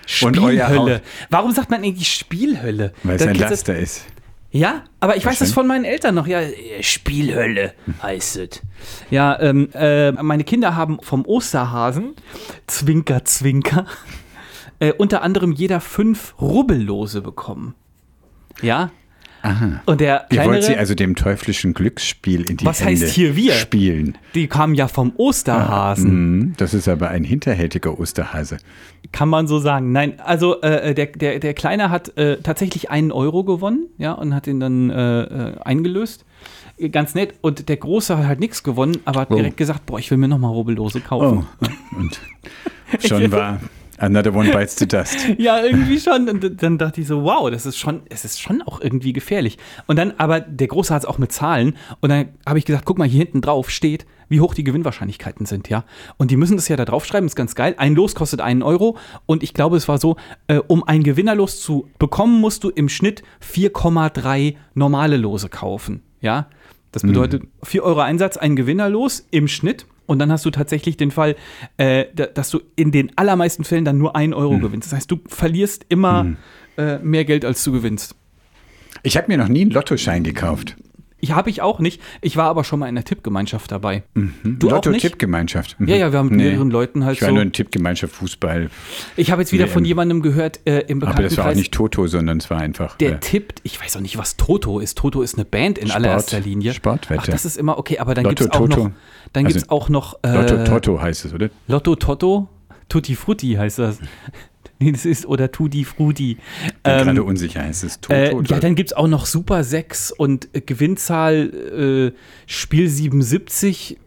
Spielhölle. Warum sagt man eigentlich Spielhölle? Weil es ein Laster ist. Ja, aber ich weiß das von meinen Eltern noch. Ja, Spielhölle heißt es. Ja, ähm, äh, meine Kinder haben vom Osterhasen, Zwinker, Zwinker, äh, unter anderem jeder fünf Rubbellose bekommen. Ja. Aha. Und der Ihr wollt sie kleinere, also dem teuflischen Glücksspiel in die Was Hände heißt hier wir? spielen. die kamen ja vom Osterhasen. Mhm, Das ist aber ein hinterhältiger Osterhase. Kann man so sagen. Nein, also äh, der, der, der Kleine hat äh, tatsächlich einen Euro gewonnen, ja, und hat ihn dann äh, äh, eingelöst. Äh, Ganz nett. Und der Große hat halt nichts gewonnen, aber hat Oh. direkt gesagt, boah, ich will mir nochmal Rubbellose kaufen. Oh. Und schon war Another One Bites the Dust. Ja, irgendwie schon. Und dann dachte ich so, wow, das ist schon, es ist schon auch irgendwie gefährlich. Und dann, aber der Große hat es auch mit Zahlen. Und dann habe ich gesagt, guck mal, hier hinten drauf steht, wie hoch die Gewinnwahrscheinlichkeiten sind, ja. Und die müssen das ja da draufschreiben, ist ganz geil. Ein Los kostet einen Euro. Und ich glaube, es war so, äh, um ein Gewinnerlos zu bekommen, musst du im Schnitt 4,3 normale Lose kaufen, ja. Das bedeutet 4 Euro Einsatz, ein Gewinnerlos im Schnitt. Und dann hast du tatsächlich den Fall, äh, da- dass du in den allermeisten Fällen dann nur einen Euro gewinnst. Das heißt, du verlierst immer äh, mehr Geld, als du gewinnst. Ich habe mir noch nie einen Lottoschein gekauft. Ich habe ich auch nicht. Ich war aber schon mal in der Tippgemeinschaft dabei. Du auch nicht? Lotto-Tippgemeinschaft. Mhm. Ja, ja, wir haben mit mehreren Leuten halt Ich war so- nur in Tippgemeinschaft Fußball. Ich habe jetzt wieder WM. von jemandem gehört äh, im Aber das war auch nicht Toto, sondern es war einfach. der äh, tippt. Ich weiß auch nicht, was Toto ist. Toto ist eine Band in Sport- allererster Linie. Sportwette. Ach, das ist immer okay. Aber dann Lotto gibt es auch noch, dann Also, gibt's auch noch äh, Lotto Toto heißt es, oder? Lotto Toto, Tutti Frutti heißt das. nee, das ist oder Tutti Frutti. Bin Ähm, gerade unsicher. Es Toto? Äh, oder? ja, dann gibt es auch noch Super 6 und äh, Gewinnzahl äh, Spiel 77.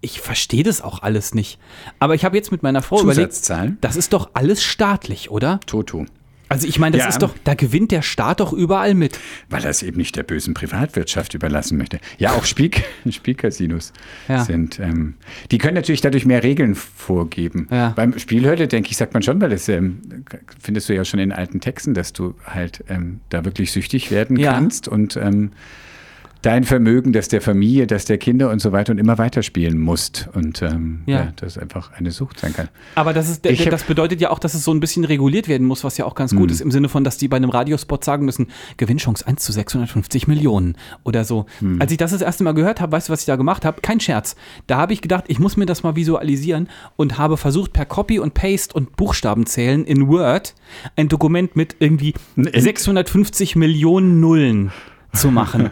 ich verstehe das auch alles nicht. Aber ich habe jetzt mit meiner Frau überlegt, das ist doch alles staatlich, oder? Toto. Also ich meine, das Ja. ist doch, da gewinnt der Staat doch überall mit. Weil er es eben nicht der bösen Privatwirtschaft überlassen möchte. Ja, auch Spiel Spielcasinos Ja. sind, ähm, die können natürlich dadurch mehr Regeln vorgeben. Ja. Beim Spielhölle, denke ich, sagt man schon, weil das ähm, findest du ja schon in alten Texten, dass du halt ähm, da wirklich süchtig werden kannst und ähm, dein Vermögen, das der Familie, das der Kinder und so weiter und immer weiter spielen musst. Und ähm, Ja. ja. das einfach eine Sucht sein kann. Aber das, ist, Ich das bedeutet ja auch, dass es so ein bisschen reguliert werden muss, was ja auch ganz Hm. gut ist, im Sinne von, dass die bei einem Radiospot sagen müssen, Gewinnchance 1 zu 650 Millionen oder so. Hm. Als ich das das erste Mal gehört habe, weißt du, was ich da gemacht habe? Kein Scherz. Da habe ich gedacht, ich muss mir das mal visualisieren und habe versucht, per Copy und Paste und Buchstabenzählen in Word ein Dokument mit irgendwie 650 Millionen Nullen zu machen.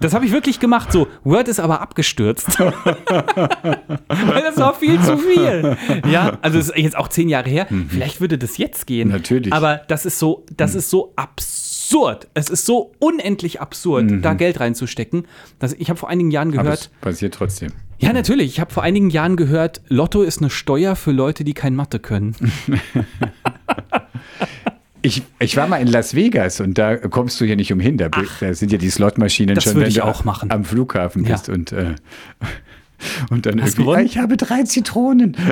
Das habe ich wirklich gemacht. So, Word ist aber abgestürzt. Weil das war viel zu viel. Ja, also es ist jetzt auch zehn Jahre her. Vielleicht würde das jetzt gehen. Mhm. Natürlich. Mhm. Aber das ist so, das ist so absurd. Es ist so unendlich absurd, da Geld reinzustecken. Das, ich habe vor einigen Jahren Mhm. Aber gehört. es passiert trotzdem. Ja, natürlich. Ich habe vor einigen Jahren gehört, Lotto ist eine Steuer für Leute, die kein Mathe können. Ich, ich war mal in Las Vegas und da kommst du ja nicht umhin. Da, da sind ja die Slotmaschinen Das schon, wenn du auch machen. am Flughafen Ja. bist. Und, äh, und dann Hast irgendwie, ah, ich habe drei Zitronen.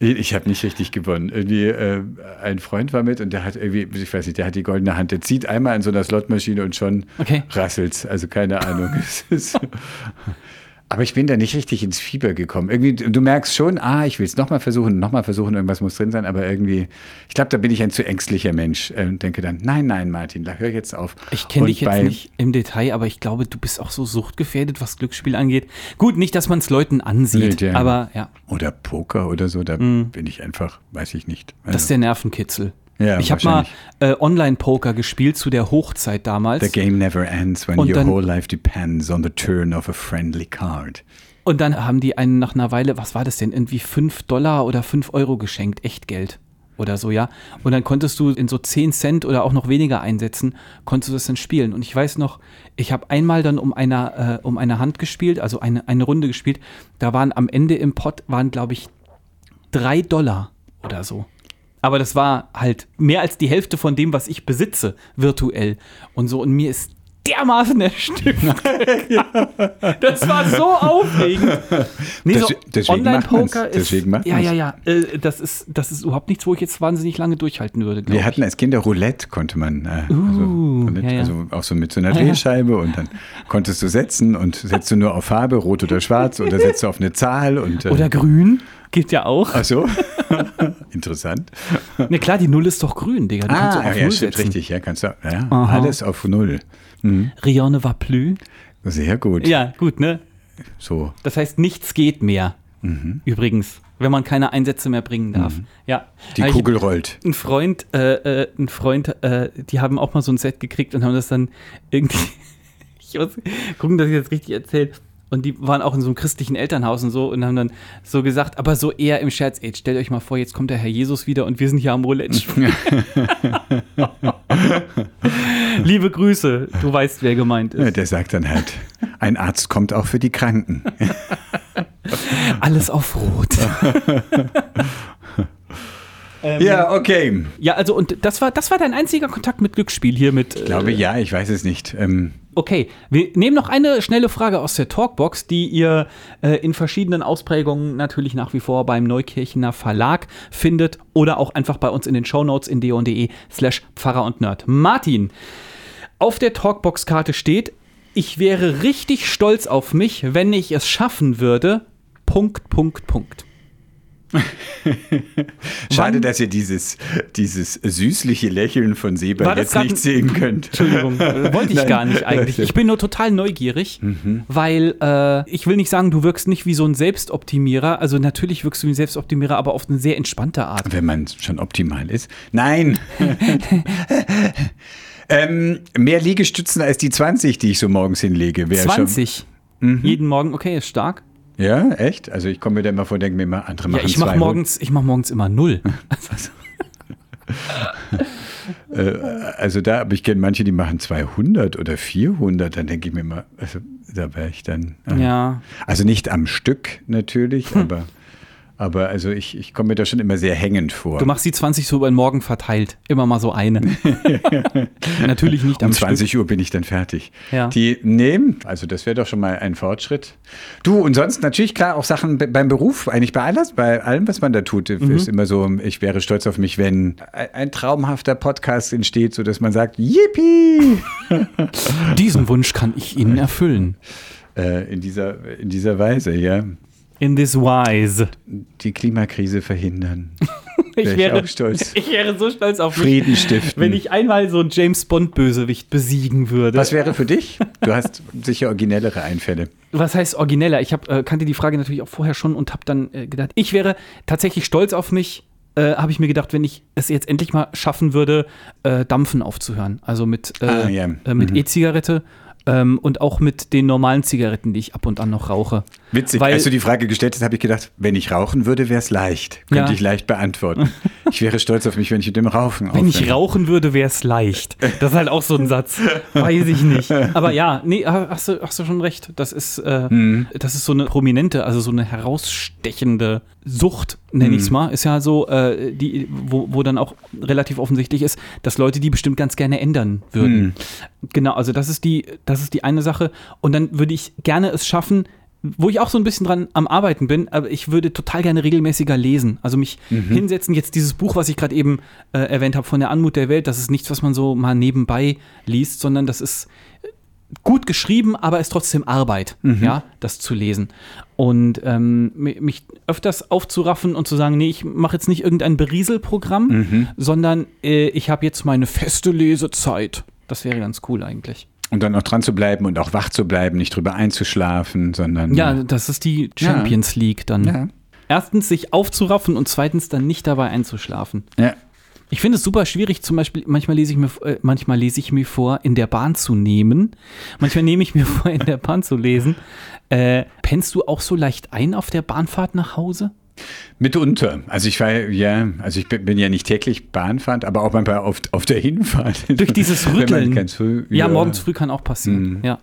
Ich habe nicht richtig gewonnen. Irgendwie äh, ein Freund war mit und der hat irgendwie, ich weiß nicht, der hat die goldene Hand. Der zieht einmal an so einer Slotmaschine und schon Okay. rasselt's. Also keine Ahnung. Aber ich bin da nicht richtig ins Fieber gekommen. Irgendwie, du merkst schon, ah, ich will es nochmal versuchen, nochmal versuchen, irgendwas muss drin sein, aber irgendwie, ich glaube, da bin ich ein zu ängstlicher Mensch äh, und denke dann, nein, nein, Martin, da hör jetzt auf. Ich kenne dich jetzt nicht im Detail, aber ich glaube, du bist auch so suchtgefährdet, was Glücksspiel angeht. Gut, nicht, dass man es Leuten ansieht, Nee, der- aber ja, Oder Poker oder so, da bin ich einfach, weiß ich nicht. das ist der Nervenkitzel. Ja, ich habe mal äh, Online-Poker gespielt zu der Hochzeit damals. The game never ends when Und your dann- whole life depends on the turn of a friendly card. Und dann haben die einen nach einer Weile, was war das denn, irgendwie 5 Dollar oder 5 Euro geschenkt, Echtgeld oder so, ja. Und dann konntest du in so 10 Cent oder auch noch weniger einsetzen, konntest du das dann spielen. Und ich weiß noch, ich habe einmal dann um eine, äh, um eine Hand gespielt, also eine, eine Runde gespielt. Da waren am Ende im Pot, waren glaube ich 3 Dollar oder so. Aber das war halt mehr als die Hälfte von dem, was ich besitze, virtuell. Und so, und mir ist dermaßen der Stift. das war so aufregend. Nee, so. Online-Poker ist. Deswegen macht ja, ja, ja. Äh, das, ist, das ist überhaupt nichts, wo ich jetzt wahnsinnig lange durchhalten würde. Wir ich. hatten als Kinder Roulette, konnte man. Äh, also, Roulette, ja, ja. also auch so mit so einer Drehscheibe und dann konntest du setzen und setzt du nur auf Farbe, rot oder schwarz oder setzt du auf eine Zahl und. Äh, Oder grün geht ja auch. Ach so. Interessant. Na klar, die Null ist doch grün, Digga. Du kannst Ah, doch auf ja, Null stimmt, setzen. richtig. Ja, kannst du. Ja, Aha. alles auf Null. Rien ne va plus. Sehr gut. Ja, gut, ne? So. Das heißt, nichts geht mehr. Mhm. Übrigens, wenn man keine Einsätze mehr bringen darf. Ja. Die Aber ich- Kugel rollt. ein Freund, äh, äh, ein Freund, äh, die haben auch mal so ein Set gekriegt und haben das dann irgendwie, ich muss gucken, dass ich das richtig erzähle. Und die waren auch in so einem christlichen Elternhaus und so und haben dann so gesagt, aber so eher im Scherz, ey, stellt euch mal vor, jetzt kommt der Herr Jesus wieder und wir sind hier am Roulette. Liebe Grüße, du weißt, wer gemeint Ja, ist. der sagt dann halt, ein Arzt kommt auch für die Kranken. Alles auf Rot. ja, okay. Ja, also und das war, das war dein einziger Kontakt mit Glücksspiel hier mit. Ich glaube, ja, ich weiß es nicht. Ähm, Okay, wir nehmen noch eine schnelle Frage aus der Talkbox, die ihr äh, in verschiedenen Ausprägungen natürlich nach wie vor beim Neukirchener Verlag findet oder auch einfach bei uns in den Shownotes in deon.de slash Pfarrer und Nerd. Martin, auf der Talkbox-Karte steht, ich wäre richtig stolz auf mich, wenn ich es schaffen würde. Punkt, Punkt, Punkt. schade, Wann- dass ihr dieses, dieses süßliche Lächeln von Seba jetzt nicht sehen könnt. Entschuldigung, wollte ich Nein. gar nicht eigentlich. Ich bin nur total neugierig, weil äh, ich will nicht sagen, du wirkst nicht wie so ein Selbstoptimierer. Also natürlich wirkst du wie ein Selbstoptimierer, aber auf eine sehr entspannte Art. Wenn man schon optimal ist. Nein. ähm, mehr Liegestützen als die 20, die ich so morgens hinlege. wäre 20 jeden Morgen, okay, ist stark. Ja, echt? Also ich komme mir da immer vor, denke mir immer, andere Ja, machen ich mache zwei. morgens, ich mach morgens immer null. Äh, also da, aber ich kenne manche, die machen 200 oder 400, dann denke ich mir immer, also da wäre ich dann. äh, Ja. Also nicht am Stück natürlich, aber, aber also ich, ich komme mir da schon immer sehr hängend vor. Du machst die 20 so über den Morgen verteilt. Immer mal so eine. Natürlich nicht am um Stück. 20 Uhr bin ich dann fertig. Ja. Die nehmen, also das wäre doch schon mal ein Fortschritt. Du, und sonst natürlich klar auch Sachen be- beim Beruf, eigentlich bei alles, bei allem, was man da tut, Mhm. ist immer so, ich wäre stolz auf mich, wenn ein, ein traumhafter Podcast entsteht, sodass man sagt, Yippie! Diesen Wunsch kann ich Ihnen erfüllen. äh, in, dieser, in dieser Weise, ja. In this wise. Die Klimakrise verhindern. Ich Wär ich wäre, auch stolz. ich wäre so stolz auf mich, Frieden stiften. wenn ich einmal so einen James Bond-Bösewicht besiegen würde. Was wäre für dich? Du hast sicher originellere Einfälle. Was heißt origineller? Ich hab, äh, kannte die Frage natürlich auch vorher schon und habe dann äh, gedacht, ich wäre tatsächlich stolz auf mich. Äh, habe ich mir gedacht, wenn ich es jetzt endlich mal schaffen würde, äh, Dampfen aufzuhören. Also mit, äh, Ah, ja. äh, mit E-Zigarette ähm, und auch mit den normalen Zigaretten, die ich ab und an noch rauche. Witzig, Weil- als du die Frage gestellt hast, habe ich gedacht, wenn ich rauchen würde, wäre es leicht. Könnte Ja. ich leicht beantworten. ich wäre stolz auf mich, wenn ich mit dem Rauchen Wenn ich aufhöre. rauchen würde, wäre es leicht. Das ist halt auch so ein Satz. Weiß ich nicht. Aber ja, nee, hast du, hast du schon recht. Das ist, äh, Mhm. das ist so eine prominente, also so eine herausstechende Sucht, nenne Mhm. ich es mal. Ist ja so, äh, die, wo, wo dann auch relativ offensichtlich ist, dass Leute die bestimmt ganz gerne ändern würden. Mhm. Genau, also das ist die, das ist die eine Sache. Und dann würde ich gerne es schaffen, wo ich auch so ein bisschen dran am Arbeiten bin, aber ich würde total gerne regelmäßiger lesen. Also mich hinsetzen, jetzt dieses Buch, was ich gerade eben äh, erwähnt habe, von der Anmut der Welt, das ist nichts, was man so mal nebenbei liest, sondern das ist gut geschrieben, aber ist trotzdem Arbeit, ja, das zu lesen. Und ähm, mi- mich öfters aufzuraffen und zu sagen, nee, ich mache jetzt nicht irgendein Berieselprogramm, sondern äh, ich habe jetzt meine feste Lesezeit. Das wäre ganz cool eigentlich. Und dann noch dran zu bleiben und auch wach zu bleiben, nicht drüber einzuschlafen, sondern. Ja, das ist die Champions League dann. Ja. Erstens sich aufzuraffen und zweitens dann nicht dabei einzuschlafen. ja. Ich finde es super schwierig, zum Beispiel, manchmal lese ich mir, äh, manchmal lese ich mir vor, in der Bahn zu nehmen. Manchmal nehme ich mir vor, in der Bahn zu lesen. Äh, pennst du auch so leicht ein auf der Bahnfahrt nach Hause? Mitunter. Also ich war ja, also ich bin ja nicht täglich Bahnfahrend, aber auch manchmal auf, auf der Hinfahrt. Durch dieses Rütteln. früh, Ja, morgens früh kann auch passieren. Mhm. Ja.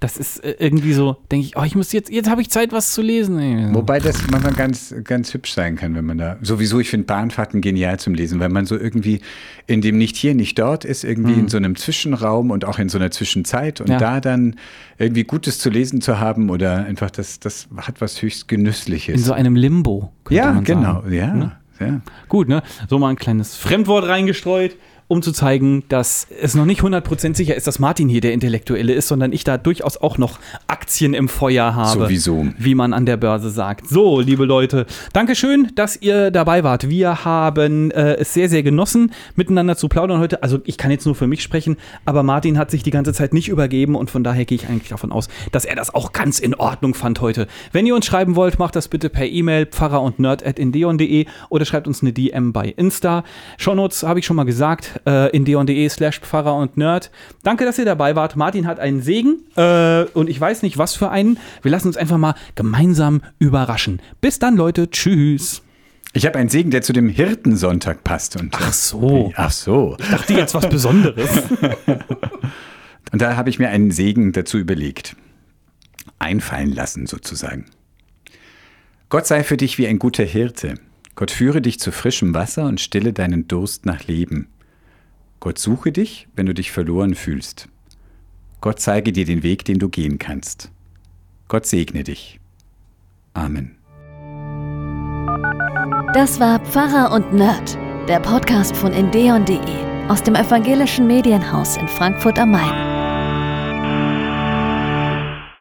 Das ist äh, irgendwie so, denke ich, oh, ich muss jetzt, jetzt habe ich Zeit, was zu lesen. Wobei das manchmal ganz, ganz hübsch sein kann, wenn man da. Sowieso, ich finde Bahnfahrten genial zum Lesen, weil man so irgendwie in dem nicht hier, nicht dort ist, irgendwie in so einem Zwischenraum und auch in so einer Zwischenzeit und Mhm. Ja. da dann irgendwie Gutes zu lesen zu haben oder einfach das, das hat was höchst Genüssliches. In so einem Limbo. könnte ja, man genau, Sagen. ja. Ne? ja. Gut, ne? So mal ein kleines Fremdwort reingestreut, um zu zeigen, dass es noch nicht 100% sicher ist, dass Martin hier der Intellektuelle ist, sondern ich da durchaus auch noch Aktien im Feuer habe. Sowieso. Wie man an der Börse sagt. So, liebe Leute, Dankeschön, dass ihr dabei wart. Wir haben äh, es sehr, sehr genossen, miteinander zu plaudern heute. Also ich kann jetzt nur für mich sprechen, aber Martin hat sich die ganze Zeit nicht übergeben und von daher gehe ich eigentlich davon aus, dass er das auch ganz in Ordnung fand heute. Wenn ihr uns schreiben wollt, macht das bitte per E-Mail pfarrer und nerd at indeon.de oder schreibt uns eine DM bei Insta. Shownotes habe ich schon mal gesagt, äh, indeon.de slash pfarrer und nerd. Danke, dass ihr dabei wart. Martin hat einen Segen äh, und ich weiß nicht, was für einen. Wir lassen uns einfach mal gemeinsam überraschen. Bis dann, Leute. Tschüss. Ich habe einen Segen, der zu dem Hirtensonntag passt. Und, Ach so. Ach so. Dachte jetzt was Besonderes. Und da habe ich mir einen Segen dazu überlegt. Einfallen lassen sozusagen. Gott sei für dich wie ein guter Hirte. Gott führe dich zu frischem Wasser und stille deinen Durst nach Leben. Gott suche dich, wenn du dich verloren fühlst. Gott zeige dir den Weg, den du gehen kannst. Gott segne dich. Amen. Das war Pfarrer und Nerd, der Podcast von endeon.de aus dem evangelischen Medienhaus in Frankfurt am Main.